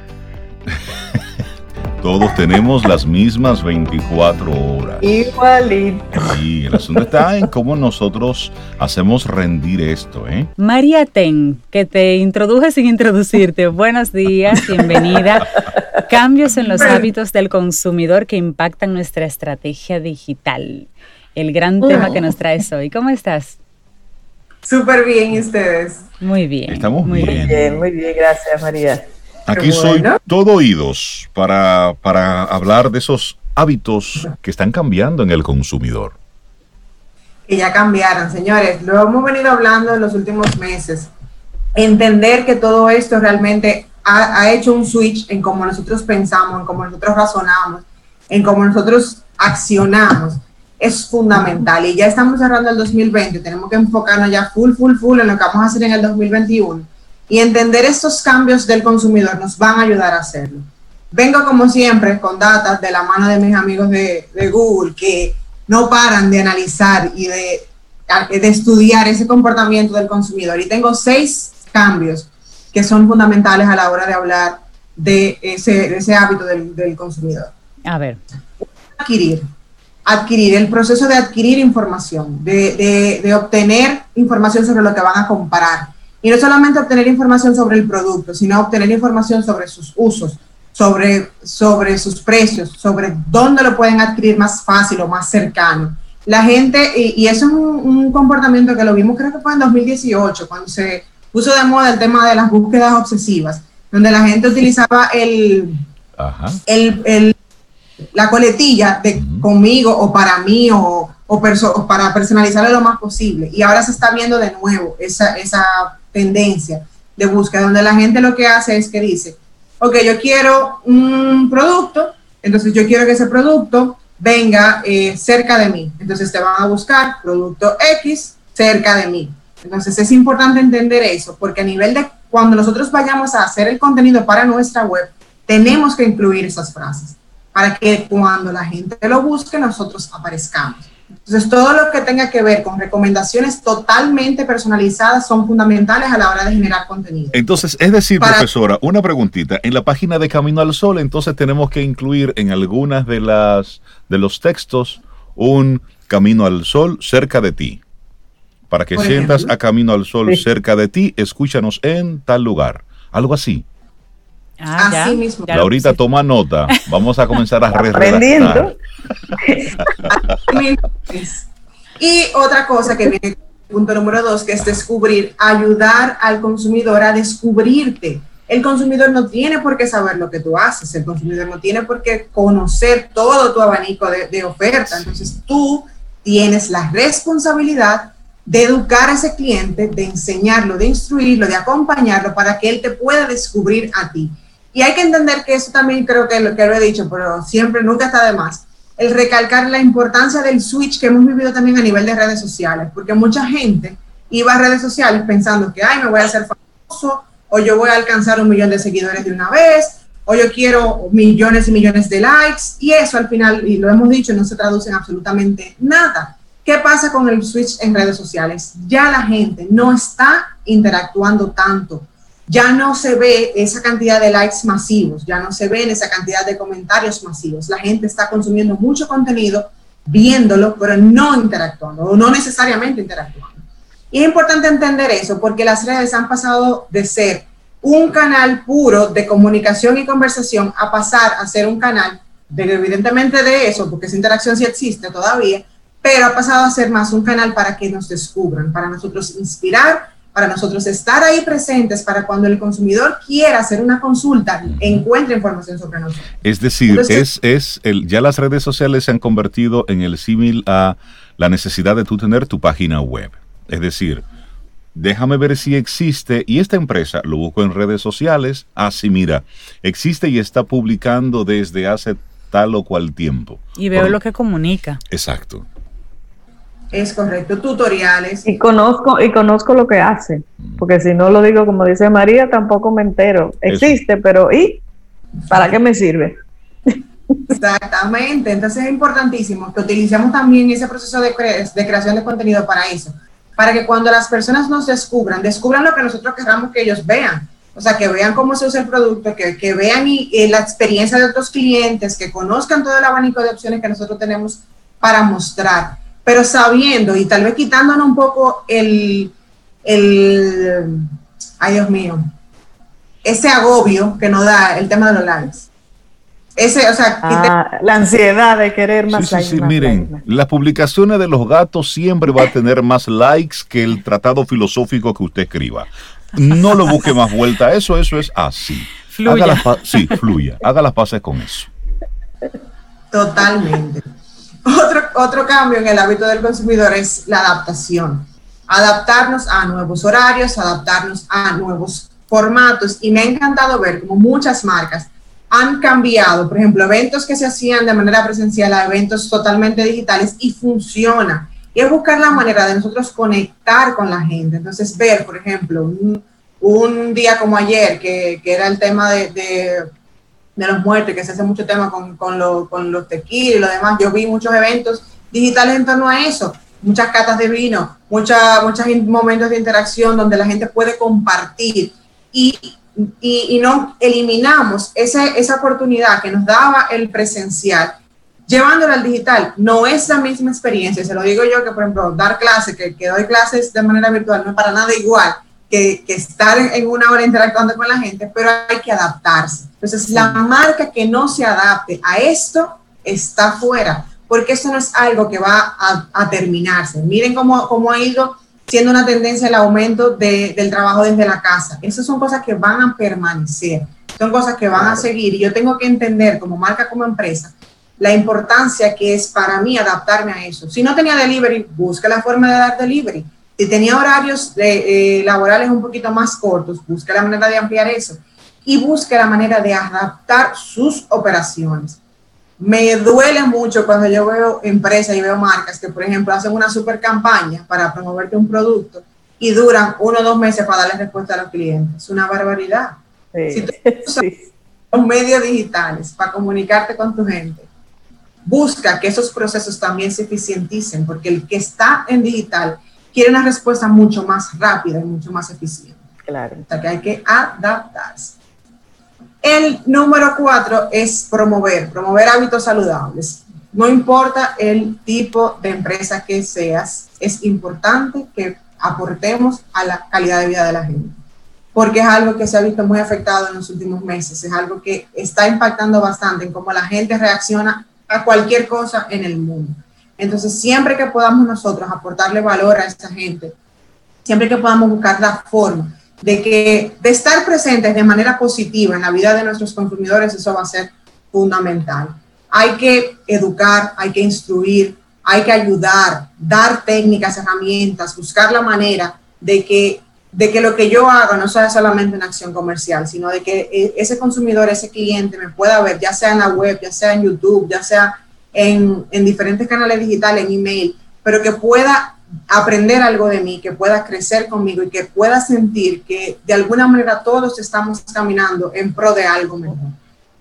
Todos tenemos las mismas 24 horas. Igualito. Y el asunto está en cómo nosotros hacemos rendir esto, ¿eh? María Ten, que te introduje sin introducirte. Buenos días, bienvenida. Cambios en los hábitos del consumidor que impactan nuestra estrategia digital. El gran tema que nos traes hoy. ¿Cómo estás? Súper bien, ¿y ustedes? Muy bien. Estamos muy bien. Muy bien, gracias María. Aquí soy todo oídos para, para hablar de esos hábitos que están cambiando en el consumidor. Que ya cambiaron, señores. Lo hemos venido hablando en los últimos meses. Entender que todo esto realmente ha, ha hecho un switch en cómo nosotros pensamos, en cómo nosotros razonamos, en cómo nosotros accionamos es fundamental. Y ya estamos cerrando el 2020, tenemos que enfocarnos ya full, full, full en lo que vamos a hacer en el 2021. Y entender estos cambios del consumidor nos van a ayudar a hacerlo. Vengo como siempre con datos de la mano de mis amigos de, Google que no paran de analizar y de, de, estudiar ese comportamiento del consumidor. Y tengo seis cambios que son fundamentales a la hora de hablar de ese, ese hábito del, del consumidor. A ver. Adquirir adquirir, el proceso de adquirir información, de, de, obtener información sobre lo que van a comparar. Y no solamente obtener información sobre el producto, sino obtener información sobre sus usos, sobre, sobre sus precios, sobre dónde lo pueden adquirir más fácil o más cercano. La gente, y, eso es un, comportamiento que lo vimos creo que fue en 2018, cuando se puso de moda el tema de las búsquedas obsesivas, donde la gente utilizaba el, el, el la coletilla de conmigo o para mí o, o, para personalizarlo lo más posible. Y ahora se está viendo de nuevo esa, esa tendencia de búsqueda, donde la gente lo que hace es que dice, ok, yo quiero un producto, entonces yo quiero que ese producto venga eh, cerca de mí. Entonces te van a buscar producto X cerca de mí. Entonces es importante entender eso, porque a nivel de cuando nosotros vayamos a hacer el contenido para nuestra web, tenemos que incluir esas frases para que cuando la gente lo busque nosotros aparezcamos. Entonces, todo lo que tenga que ver con recomendaciones totalmente personalizadas son fundamentales a la hora de generar contenido. Entonces, es decir, profesora, una preguntita. En la página de Camino al Sol, entonces tenemos que incluir en algunas de las de los textos un Camino al Sol cerca de ti. Para que sientas a Camino al Sol cerca de ti, escúchanos en tal lugar. Algo así. Ah, Así mismo. Laurita, toma nota. Vamos a comenzar a redactar. y otra cosa que viene, punto número dos, que es descubrir, ayudar al consumidor a descubrirte. El consumidor no tiene por qué saber lo que tú haces, el consumidor no tiene por qué conocer todo tu abanico de, de oferta. Entonces tú tienes la responsabilidad de educar a ese cliente, de enseñarlo, de instruirlo, de acompañarlo para que él te pueda descubrir a ti. Y hay que entender que eso también creo que lo, que he dicho, pero siempre, nunca está de más, el recalcar la importancia del switch que hemos vivido también a nivel de redes sociales, porque mucha gente iba a redes sociales pensando que, ay, me voy a hacer famoso, o yo voy a alcanzar un millón de seguidores de una vez, o yo quiero millones y millones de likes, y eso al final, y lo hemos dicho, no se traduce en absolutamente nada. ¿Qué pasa con el switch en redes sociales? Ya la gente no está interactuando tanto, ya no se ve esa cantidad de likes masivos, ya no se ven esa cantidad de comentarios masivos. La gente está consumiendo mucho contenido, viéndolo, pero no interactuando, o no necesariamente interactuando. Y es importante entender eso porque las redes han pasado de ser un canal puro de comunicación y conversación a pasar a ser un canal de evidentemente de eso, porque esa interacción sí existe todavía, pero ha pasado a ser más un canal para que nos descubran, para nosotros inspirar, para nosotros estar ahí presentes, para cuando el consumidor quiera hacer una consulta, encuentre información sobre nosotros. Es decir, es, es el, ya las redes sociales se han convertido en el símil a la necesidad de tú tener tu página web. Es decir, déjame ver si existe, y esta empresa lo busco en redes sociales, así ah, mira, existe y está publicando desde hace tal o cual tiempo. Y veo lo que comunica. Exacto. Es correcto, tutoriales. Y conozco, y conozco lo que hace, porque si no lo digo como dice María, tampoco me entero. Existe, pero ¿y? ¿Para qué me sirve? Exactamente, entonces es importantísimo que utilicemos también ese proceso de, de creación de contenido para eso, para que cuando las personas nos descubran, descubran lo que nosotros queramos que ellos vean. O sea, que vean cómo se usa el producto, que, que vean y, la experiencia de otros clientes, que conozcan todo el abanico de opciones que nosotros tenemos para mostrar pero sabiendo y tal vez quitándonos un poco el, el, ay Dios mío, ese agobio que nos da el tema de los likes. Ese, o sea, ah, la ansiedad de querer más sí, sí, sí, miren, las publicaciones de los gatos siempre va a tener más likes que el tratado filosófico que usted escriba. No lo busque más vuelta, eso, eso es así. Fluya. sí, fluya. Haga las paces con eso. Totalmente. Otro, otro cambio en el hábito del consumidor es la adaptación. Adaptarnos a nuevos horarios, adaptarnos a nuevos formatos. Y me ha encantado ver cómo muchas marcas han cambiado, por ejemplo, eventos que se hacían de manera presencial a eventos totalmente digitales y funciona. Y es buscar la manera de nosotros conectar con la gente. Entonces, ver, por ejemplo, un, día como ayer, que, que era el tema de de los muertos, que se hace mucho tema con, con, con los tequilas y lo demás. Yo vi muchos eventos digitales en torno a eso, muchas catas de vino, muchas muchos momentos de interacción donde la gente puede compartir y, y, y no eliminamos esa, esa oportunidad que nos daba el presencial llevándolo al digital. No es la misma experiencia, se lo digo yo que, por ejemplo, dar clases, que, que doy clases de manera virtual, no es para nada igual que, estar en una hora interactuando con la gente, pero hay que adaptarse. Entonces, la marca que no se adapte a esto está fuera, porque esto no es algo que va a, terminarse. Miren cómo, cómo, ha ido siendo una tendencia el aumento del trabajo desde la casa. Esas son cosas que van a permanecer, son cosas que van a seguir y yo tengo que entender como marca, como empresa, la importancia que es para mí adaptarme a eso. Si no tenía delivery, busca la forma de dar delivery. Si tenía horarios eh, laborales un poquito más cortos, busque la manera de ampliar eso y busque la manera de adaptar sus operaciones. Me duele mucho cuando yo veo empresas y veo marcas que, por ejemplo, hacen una super campaña para promoverte un producto y duran uno o dos meses para darle respuesta a los clientes. Es una barbaridad. Si tú usas los medios digitales para comunicarte con tu gente, busca que esos procesos también se eficienticen, porque el que está en digital quiere una respuesta mucho más rápida y mucho más eficiente. Claro. O sea que hay que adaptarse. El número cuatro es promover, promover hábitos saludables. No importa el tipo de empresa que seas, es importante que aportemos a la calidad de vida de la gente, porque es algo que se ha visto muy afectado en los últimos meses, es algo que está impactando bastante en cómo la gente reacciona a cualquier cosa en el mundo. Entonces, siempre que podamos nosotros aportarle valor a esta gente, siempre que podamos buscar la forma de que de estar presentes de manera positiva en la vida de nuestros consumidores, eso va a ser fundamental. Hay que educar, hay que instruir, hay que ayudar, dar técnicas, herramientas, buscar la manera de que, de que lo que yo haga no sea solamente una acción comercial, sino de que e, ese consumidor, ese cliente me pueda ver, ya sea en la web, ya sea en YouTube, ya sea en, en diferentes canales digitales, en email, pero que pueda aprender algo de mí, que pueda crecer conmigo y que pueda sentir que de alguna manera todos estamos caminando en pro de algo mejor.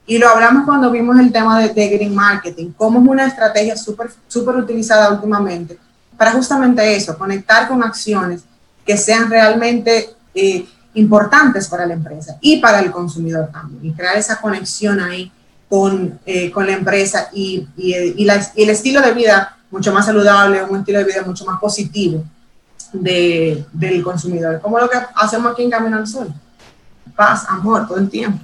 Y lo hablamos cuando vimos el tema de, de green marketing, cómo es una estrategia súper super utilizada últimamente para justamente eso, conectar con acciones que sean realmente eh, importantes para la empresa y para el consumidor también, y crear esa conexión ahí con, eh, con la empresa y, y, y el estilo de vida mucho más saludable, un estilo de vida mucho más positivo de, del consumidor, como lo que hacemos aquí en Camino al Sol. Paz, amor, todo el tiempo.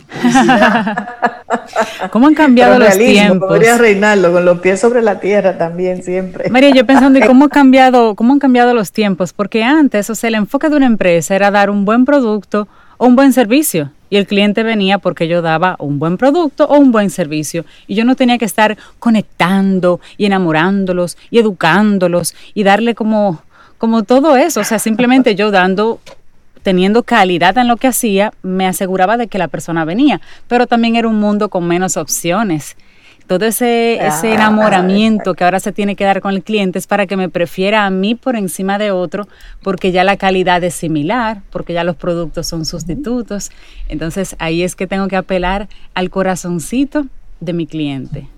¿Cómo han cambiado los tiempos? Podría reinarlo con los pies sobre la tierra también siempre. María, yo pensando, ¿y cómo, ha cambiado, cómo han cambiado los tiempos? Porque antes, o sea, el enfoque de una empresa era dar un buen producto o un buen servicio. Y el cliente venía porque yo daba un buen producto o un buen servicio. Y yo no tenía que estar conectando y enamorándolos y educándolos y darle como, como todo eso. O sea, simplemente yo dando, teniendo calidad en lo que hacía, me aseguraba de que la persona venía. Pero también era un mundo con menos opciones todo ese, ese enamoramiento que ahora se tiene que dar con el cliente es para que me prefiera a mí por encima de otro, porque ya la calidad es similar, porque ya los productos son sustitutos. Entonces ahí es que tengo que apelar al corazoncito de mi cliente.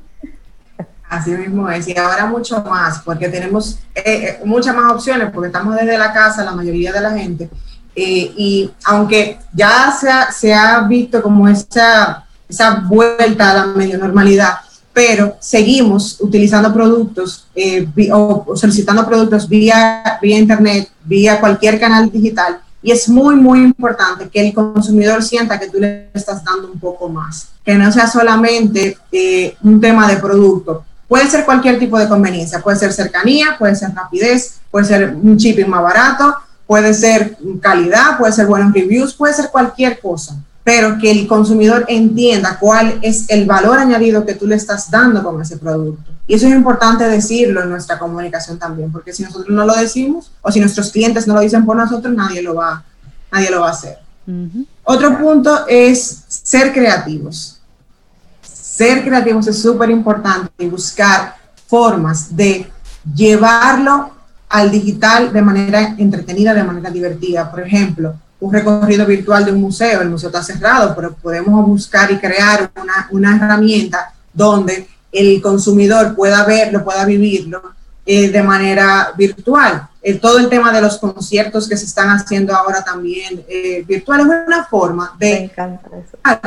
Así mismo es, y ahora mucho más, porque tenemos eh, eh, muchas más opciones, porque estamos desde la casa, la mayoría de la gente, eh, y aunque ya se ha, se ha visto como esa, esa vuelta a la medio normalidad, pero seguimos utilizando productos eh, o solicitando productos vía, vía Internet, vía cualquier canal digital. Y es muy, muy importante que el consumidor sienta que tú le estás dando un poco más, que no sea solamente eh, un tema de producto. Puede ser cualquier tipo de conveniencia, puede ser cercanía, puede ser rapidez, puede ser un shipping más barato, puede ser calidad, puede ser buenos reviews, puede ser cualquier cosa pero que el consumidor entienda cuál es el valor añadido que tú le estás dando con ese producto. Y eso es importante decirlo en nuestra comunicación también, porque si nosotros no lo decimos o si nuestros clientes no lo dicen por nosotros, nadie lo va, nadie lo va a hacer. Otro punto es ser creativos. Ser creativos es súper importante y buscar formas de llevarlo al digital de manera entretenida, de manera divertida. Por ejemplo, un recorrido virtual de un museo, el museo está cerrado, pero podemos buscar y crear una, una herramienta donde el consumidor pueda verlo, pueda vivirlo eh, de manera virtual. Eh, todo el tema de los conciertos que se están haciendo ahora también eh, virtual es una forma de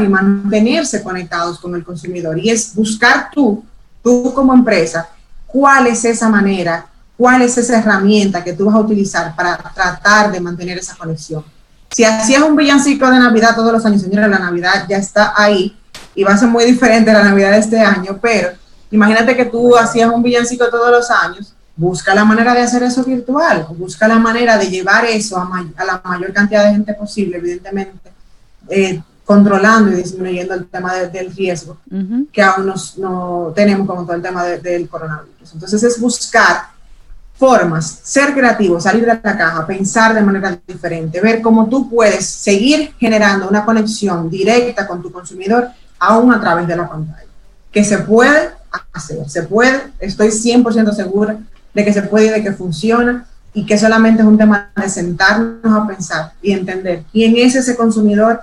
mantenerse conectados con el consumidor. Y es buscar tú, tú como empresa, cuál es esa manera, cuál es esa herramienta que tú vas a utilizar para tratar de mantener esa conexión si hacías un villancico de Navidad todos los años, señora, la Navidad ya está ahí y va a ser muy diferente la Navidad de este año, pero imagínate que tú hacías un villancico todos los años, busca la manera de hacer eso virtual, busca la manera de llevar eso a, la mayor cantidad de gente posible, evidentemente, eh, controlando y disminuyendo el tema del riesgo que aún no tenemos con todo el tema del coronavirus. Entonces es buscar formas, ser creativo, salir de la caja, pensar de manera diferente, ver cómo tú puedes seguir generando una conexión directa con tu consumidor aún a través de la pantalla. Que se puede hacer, se puede, estoy 100% segura de que se puede y de que funciona y que solamente es un tema de sentarnos a pensar y entender quién es ese consumidor,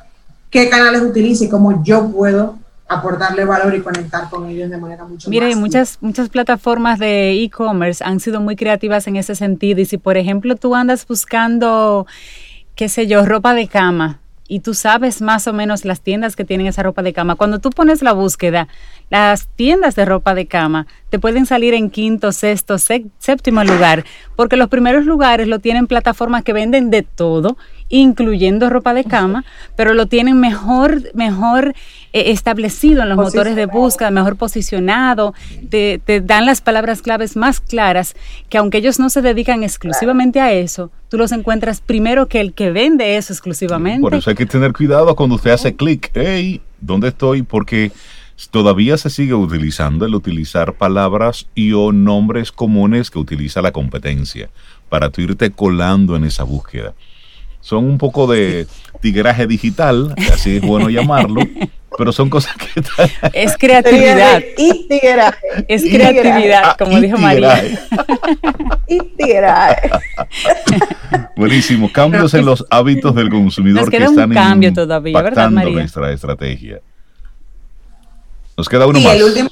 qué canales utiliza y cómo yo puedo aportarle valor y conectar con ellos de manera mucho Mira, más. Mire, muchas, muchas plataformas de e-commerce han sido muy creativas en ese sentido. Y si, por ejemplo, tú andas buscando, qué sé yo, ropa de cama, y tú sabes más o menos las tiendas que tienen esa ropa de cama. Cuando tú pones la búsqueda, las tiendas de ropa de cama te pueden salir en quinto, sexto, séptimo lugar, porque los primeros lugares lo tienen plataformas que venden de todo incluyendo ropa de cama, pero lo tienen mejor, mejor eh, establecido en los motores de búsqueda, mejor posicionado, te, dan las palabras claves más claras, que aunque ellos no se dedican exclusivamente a eso, tú los encuentras primero que el que vende eso exclusivamente. Por eso hay que tener cuidado cuando usted hace clic, hey, ¿dónde estoy? Porque todavía se sigue utilizando el utilizar palabras y o nombres comunes que utiliza la competencia para tú irte colando en esa búsqueda. Son un poco de tigraje digital, así es bueno llamarlo, pero son cosas que... Es creatividad. Y tigraje. Es creatividad, como Ah, y dijo María. Y tigraje. Buenísimo. Cambios en los hábitos del consumidor Nos que queda un están cambio todavía, ¿verdad, impactando María? nuestra estrategia. Nos queda uno Y más. el último,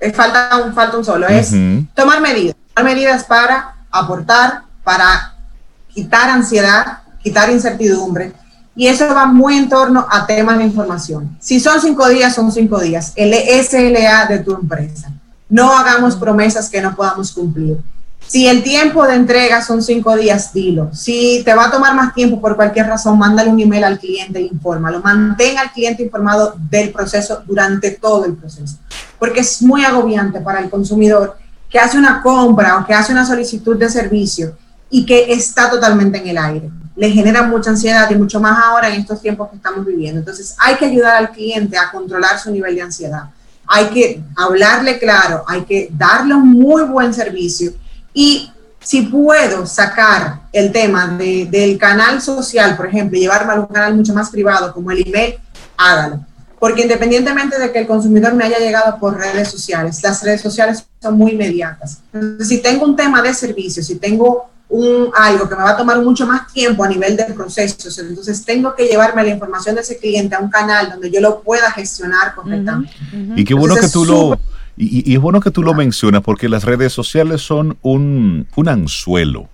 eh, falta un, falta un solo, es tomar medidas. Tomar medidas para aportar, para quitar ansiedad, quitar incertidumbre. Y eso va muy en torno a temas de información. Si son cinco días, son cinco días. El SLA de tu empresa. No hagamos promesas que no podamos cumplir. Si el tiempo de entrega son cinco días, dilo. Si te va a tomar más tiempo por cualquier razón, mándale un email al cliente e infórmalo. Mantén al cliente informado del proceso durante todo el proceso. Porque es muy agobiante para el consumidor que hace una compra o que hace una solicitud de servicio y que está totalmente en el aire. Le genera mucha ansiedad y mucho más ahora en estos tiempos que estamos viviendo. Entonces hay que ayudar al cliente a controlar su nivel de ansiedad. Hay que hablarle claro, hay que darle un muy buen servicio y si puedo sacar el tema de- del canal social, por ejemplo, llevarme a un canal mucho más privado como el email, hágalo. Porque independientemente de que el consumidor me haya llegado por redes sociales, las redes sociales son muy inmediatas. Entonces, si tengo un tema de servicio, si tengo un, algo que me va a tomar mucho más tiempo a nivel de procesos, entonces tengo que llevarme la información de ese cliente a un canal donde yo lo pueda gestionar correctamente. Y qué bueno que tú es lo... y es bueno que tú lo mencionas porque las redes sociales son un, un anzuelo.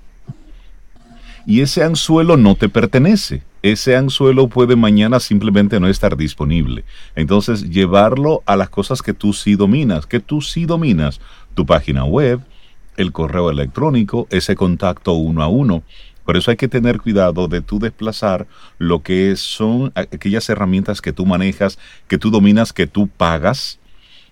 Y ese anzuelo no te pertenece. Ese anzuelo puede mañana simplemente no estar disponible. Entonces, llevarlo a las cosas que tú sí dominas, que tú sí dominas, tu página web, el correo electrónico, ese contacto uno a uno. Por eso hay que tener cuidado de tú desplazar lo que son aquellas herramientas que tú manejas, que tú dominas, que tú pagas,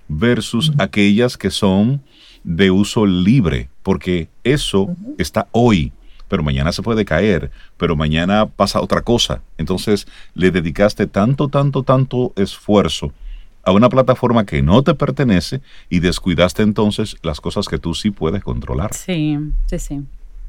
versus aquellas que son de uso libre, porque eso está hoy, pero mañana se puede caer, pero mañana pasa otra cosa. Entonces le dedicaste tanto, tanto, tanto esfuerzo a una plataforma que no te pertenece y descuidaste entonces las cosas que tú sí puedes controlar. Sí, sí, sí.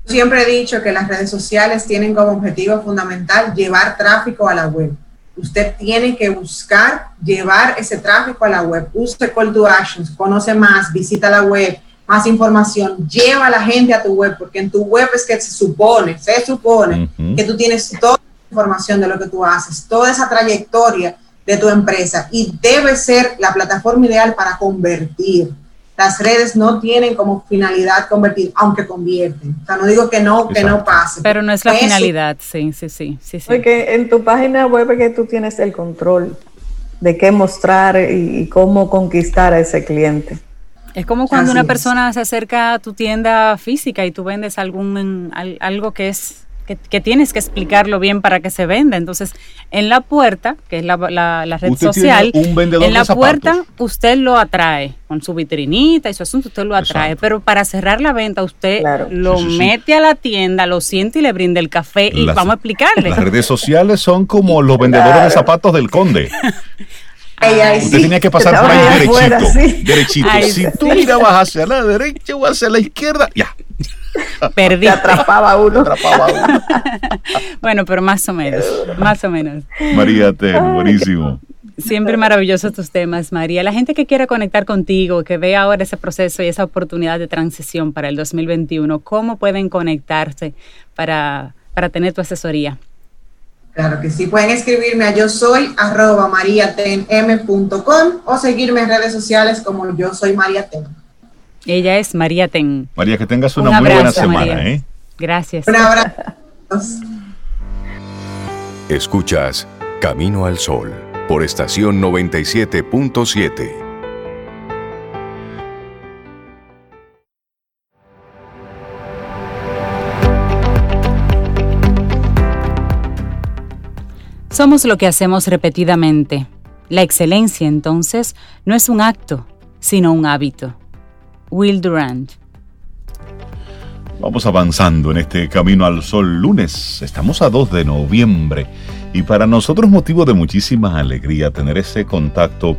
Siempre he dicho que las redes sociales tienen como objetivo fundamental llevar tráfico a la web. Usted tiene que buscar llevar ese tráfico a la web. Use call to actions, conoce más, visita la web, más información, lleva a la gente a tu web, porque en tu web es que se supone, se supone que tú tienes toda la información de lo que tú haces, toda esa trayectoria de tu empresa y debe ser la plataforma ideal para convertir. Las redes no tienen como finalidad convertir, aunque convierten. O sea, no digo que no, que no pase. Pero no es la Eso- finalidad, sí, sí, sí, sí, sí. Porque en tu página web es que tú tienes el control de qué mostrar y, cómo conquistar a ese cliente. Es como cuando Así una es. persona se acerca a tu tienda física y tú vendes algún al- algo que es que, que tienes que explicarlo bien para que se venda. Entonces, en la puerta, que es la, la- la red Usted social, tiene un vendedor en la de puerta usted lo atrae con su vitrinita y su asunto, usted lo atrae. Exacto. Pero para cerrar la venta, usted Claro. lo Sí, sí, sí. mete a la tienda, lo siente y le brinda el café y Las- vamos a explicarle. Las redes sociales son como los vendedores de zapatos del conde. Ay, ay, Usted sí. tenía que pasar por ahí derechito. afuera, sí. Derechito. Ay, si sí. tú mirabas hacia la derecha o hacia la izquierda, ya, Perdí. atrapaba uno. atrapaba a uno. Bueno, pero más o menos, más o menos. María Ten, buenísimo. Siempre maravillosos tus temas, María. La gente que quiera conectar contigo, que vea ahora ese proceso y esa oportunidad de transición para el 2021, ¿cómo pueden conectarse para, para tener tu asesoría? Claro que sí. Pueden escribirme a yo soy arroba mariatenm.com o seguirme en redes sociales como yo soy María Ten. Ella es María Ten. María, que tengas Un una muy buena semana, María. ¿eh? Gracias. Un abrazo. Escuchas Camino al Sol por estación 97.7. Somos lo que hacemos repetidamente. La excelencia, entonces, no es un acto, sino un hábito. Will Durant. Vamos avanzando en este camino al sol lunes. Estamos a 2 de noviembre y para nosotros motivo de muchísima alegría tener ese contacto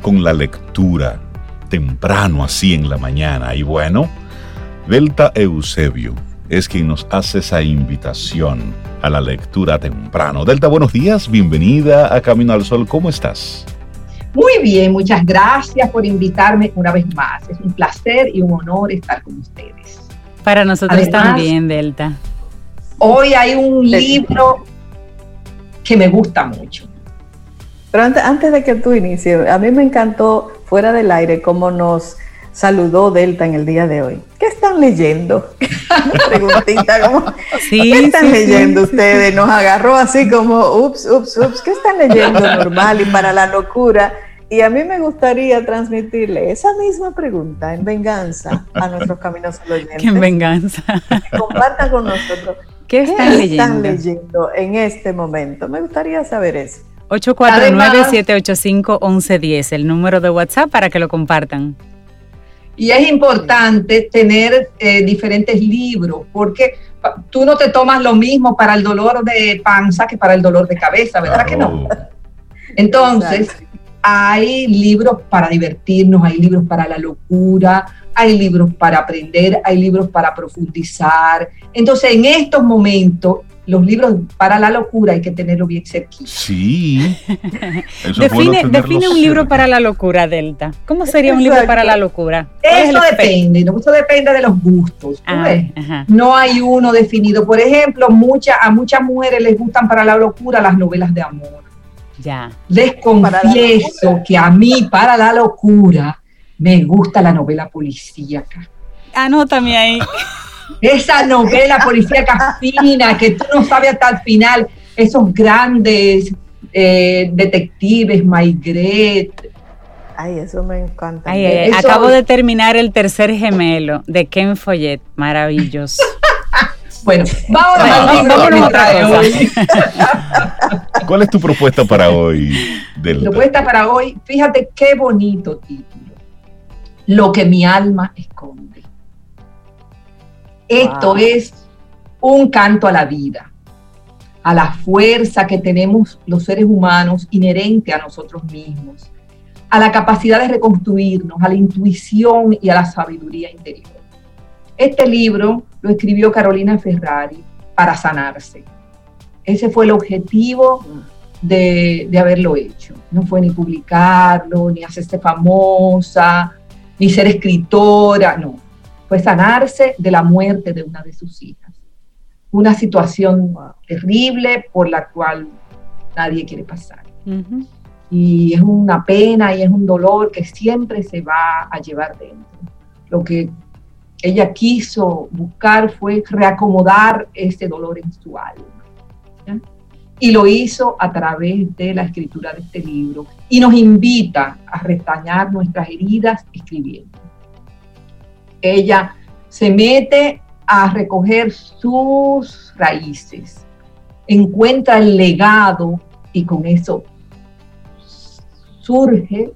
con la lectura, temprano así en la mañana. Y bueno, Delta Eusebio es quien nos hace esa invitación a la lectura temprano. Delta, buenos días, bienvenida a Camino al Sol, ¿cómo estás? Muy bien, muchas gracias por invitarme una vez más. Es un placer y un honor estar con ustedes. Para nosotros también, Delta. Hoy hay un libro que me gusta mucho. Pero antes, antes de que tú inicies, a mí me encantó fuera del aire cómo nos saludó Delta en el día de hoy. ¿Qué están leyendo? Preguntita, como, ¿qué están leyendo ustedes? Nos agarró así como, ups, ups, ups, ¿qué están leyendo normal y para la locura? Y a mí me gustaría transmitirle esa misma pregunta en venganza a nuestros caminos oyentes. en venganza? Compartan con nosotros. ¿Qué están, leyendo? están leyendo en este momento? Me gustaría saber eso. 849-785-1110, el número de WhatsApp para que lo compartan. Y es importante tener eh, diferentes libros, porque tú no te tomas lo mismo para el dolor de panza que para el dolor de cabeza, ¿verdad que no? Entonces, hay libros para divertirnos, hay libros para la locura, hay libros para aprender, hay libros para profundizar. Entonces, en estos momentos los libros para la locura hay que tenerlo bien cerquita. Sí. define, define un libro para la locura, Delta. ¿Cómo sería un libro para la locura? Eso depende, ¿no? eso depende de los gustos. Ah, no hay uno definido. Por ejemplo, mucha, a muchas mujeres les gustan para la locura las novelas de amor. Ya. Les confieso que a mí, para la locura, me gusta la novela policíaca. Anótame ahí. Esa novela policíaca fina que tú no sabes hasta el final, esos grandes eh, detectives, Maigret. Ay, eso me encanta. acabo de terminar el tercer gemelo de Ken Follett, maravilloso. bueno, vamos, a otra cosa. ¿Cuál es tu propuesta para hoy? Mi propuesta para hoy, fíjate qué bonito título. Lo que mi alma esconde. Esto es un canto a la vida, a la fuerza que tenemos los seres humanos inherente a nosotros mismos, a la capacidad de reconstruirnos, a la intuición y a la sabiduría interior. Este libro lo escribió Carolina Ferrari para sanarse. Ese fue el objetivo de, de haberlo hecho. No fue ni publicarlo, ni hacerse famosa, ni ser escritora, no fue sanarse de la muerte de una de sus hijas. Una situación terrible por la cual nadie quiere pasar. Y es una pena y es un dolor que siempre se va a llevar dentro. Lo que ella quiso buscar fue reacomodar ese dolor en su alma. Y lo hizo a través de la escritura de este libro. Y nos invita a restañar nuestras heridas escribiendo ella se mete a recoger sus raíces, encuentra el legado y con eso surge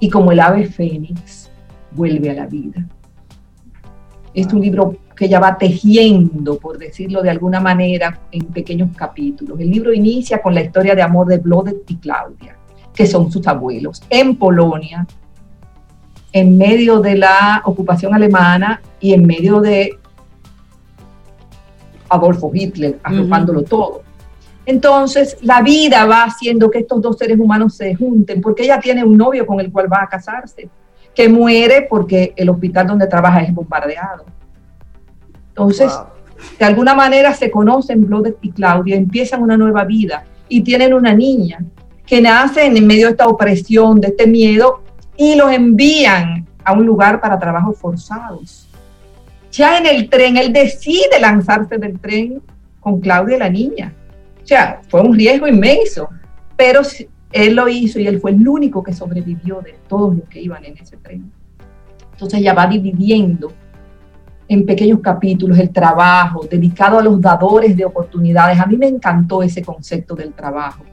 y como el ave fénix vuelve a la vida. Es un libro que ella va tejiendo, por decirlo de alguna manera, en pequeños capítulos. El libro inicia con la historia de amor de Blodet y Claudia, que son sus abuelos, en Polonia, en medio de la ocupación alemana y en medio de Adolfo Hitler, agrupándolo todo. Entonces, la vida va haciendo que estos dos seres humanos se junten, porque ella tiene un novio con el cual va a casarse, que muere porque el hospital donde trabaja es bombardeado. Entonces, de alguna manera se conocen Blood y Claudia, empiezan una nueva vida y tienen una niña que nace en medio de esta opresión, de este miedo, y los envían a un lugar para trabajos forzados. Ya en el tren, él decide lanzarse del tren con Claudia la niña. O sea, fue un riesgo inmenso, pero él lo hizo y él fue el único que sobrevivió de todos los que iban en ese tren. Entonces ella va dividiendo en pequeños capítulos el trabajo dedicado a los dadores de oportunidades. A mí me encantó ese concepto del trabajo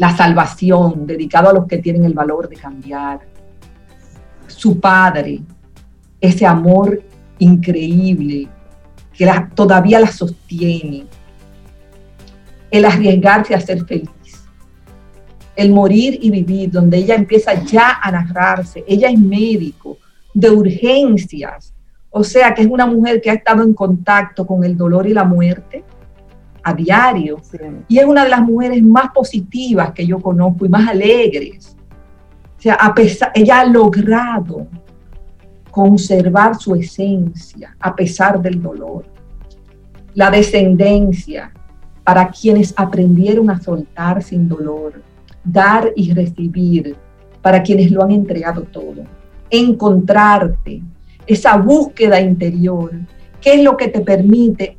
la salvación, dedicado a los que tienen el valor de cambiar. Su padre, ese amor increíble que todavía la sostiene. El arriesgarse a ser feliz. El morir y vivir, donde ella empieza ya a narrarse. Ella es médico de urgencias, o sea que es una mujer que ha estado en contacto con el dolor y la muerte a diario. Y es una de las mujeres más positivas que yo conozco y más alegres. O sea, a pesar, ella ha logrado conservar su esencia a pesar del dolor. La descendencia para quienes aprendieron a soltar sin dolor, dar y recibir, para quienes lo han entregado todo. Encontrarte, esa búsqueda interior, qué es lo que te permite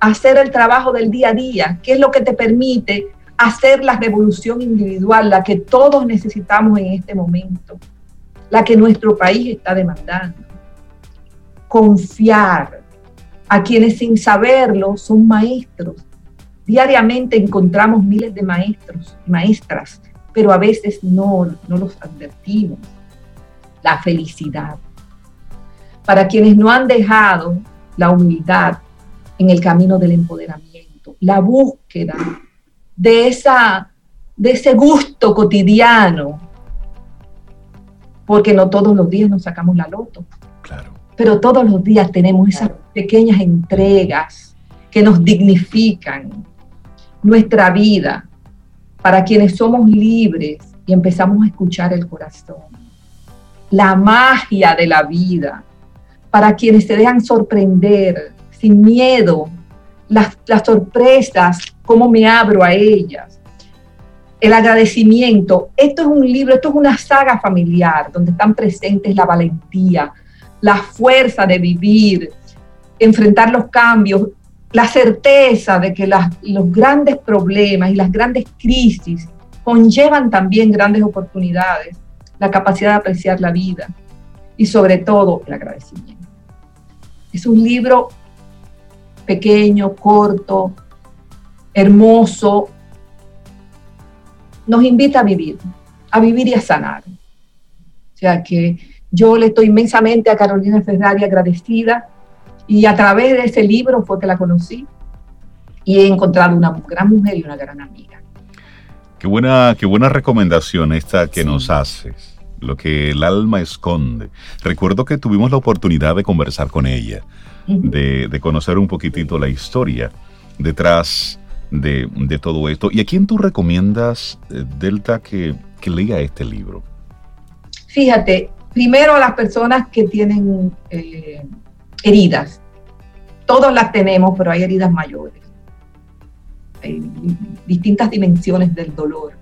hacer el trabajo del día a día, qué es lo que te permite hacer la revolución individual, la que todos necesitamos en este momento, la que nuestro país está demandando. Confiar a quienes sin saberlo son maestros. Diariamente encontramos miles de maestros y maestras, pero a veces no, no los advertimos. La felicidad. Para quienes no han dejado la humildad en el camino del empoderamiento, la búsqueda de, esa, de ese gusto cotidiano, porque no todos los días nos sacamos la loto. Claro. Pero todos los días tenemos esas pequeñas entregas que nos dignifican nuestra vida para quienes somos libres y empezamos a escuchar el corazón. La magia de la vida para quienes se dejan sorprender sin miedo, las, sorpresas, cómo me abro a ellas el agradecimiento. Esto es un libro, esto es una saga familiar donde están presentes la valentía, la fuerza de vivir, enfrentar los cambios, la certeza de que los grandes problemas y las grandes crisis conllevan también grandes oportunidades, la capacidad de apreciar la vida y sobre todo el agradecimiento. Es un libro pequeño, corto, hermoso, nos invita a vivir, a vivir y a sanar. O sea que yo le estoy inmensamente a Carolina Ferrari agradecida y a través de ese libro fue que la conocí y he encontrado una gran mujer y una gran amiga. Qué buena, qué buena recomendación esta que nos haces, lo que el alma esconde. Recuerdo que tuvimos la oportunidad de conversar con ella, de, de conocer un poquitito la historia detrás de, todo esto. ¿Y a quién tú recomiendas, eh, Delta, que, que lea este libro? Fíjate, primero a las personas que tienen eh, heridas. Todos las tenemos, pero hay heridas mayores. Hay distintas dimensiones del dolor.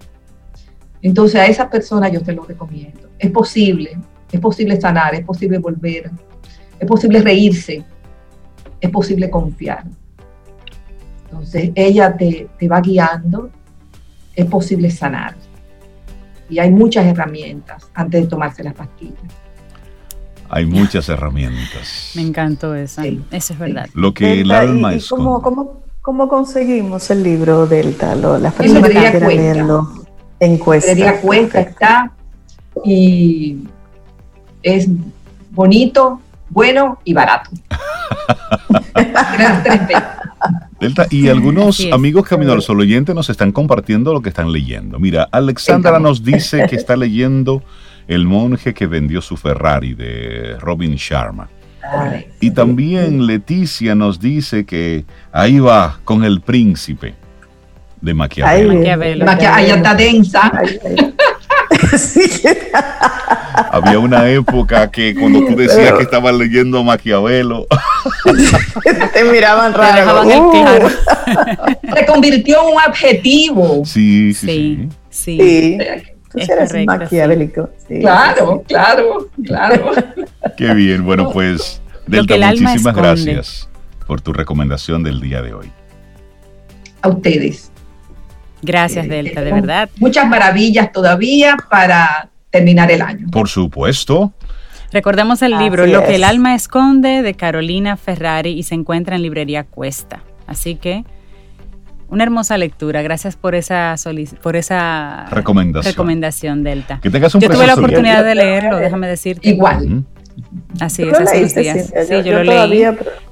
Entonces a esas personas yo te lo recomiendo. Es posible, es posible sanar, es posible volver, es posible reírse, es posible confiar. Entonces ella te, va guiando, es posible sanar. Y hay muchas herramientas antes de tomarse las pastillas. Hay muchas herramientas. Me encantó eso. Eso es verdad. Lo que el alma es. Cómo, cómo, conseguimos el libro Delta? Lo, las personas que quieran leerlo. Encuesta. Cuesta está. Y es bonito, bueno y barato. Delta, y algunos amigos Camino al Sol oyente nos están compartiendo lo que están leyendo. Mira, Alexandra nos dice que está leyendo El monje que vendió su Ferrari de Robin Sharma. Y también Leticia nos dice que ahí va con el príncipe de Maquiavelo. Maquiavelo. Maquiavelo. está densa. Había una época que cuando tú decías que estabas leyendo Maquiavelo, te miraban raro. Uh. Se convirtió en un adjetivo. Sí, sí, sí. sí. Tú eres maquiavélico. claro, claro, claro. Qué bien. Bueno, pues, Delta, muchísimas gracias por tu recomendación del día de hoy. A ustedes. Gracias, eh, Delta, de verdad. Muchas maravillas todavía para terminar el año. Por supuesto. Recordemos el libro Lo que el alma esconde de Carolina Ferrari y se encuentra en librería Cuesta. Así que una hermosa lectura. Gracias por esa por esa recomendación, recomendación Delta. Que tengas un yo tuve la oportunidad de leerlo, déjame decirte. Igual. Así es, hace unos días. Sí, yo, lo leí.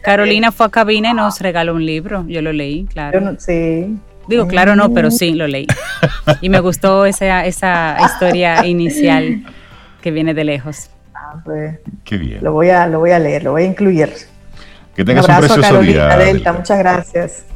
Carolina fue a cabina y nos regaló un libro. Yo lo leí, claro. sí. Digo, claro no, pero sí lo leí. Y me gustó esa, esa historia inicial que viene de lejos. Ah, pues, Qué bien. lo, voy a, lo voy a leer, lo voy a incluir. Que tengas un un, abrazo a precioso Carolina día. Delta, muchas gracias.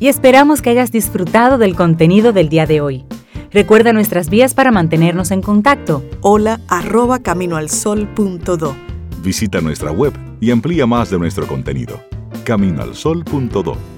Y esperamos que hayas disfrutado del contenido del día de hoy. Recuerda nuestras vías para mantenernos en contacto. Hola arroba caminoalsol.do. Visita nuestra web y amplía más de nuestro contenido. Caminoalsol.do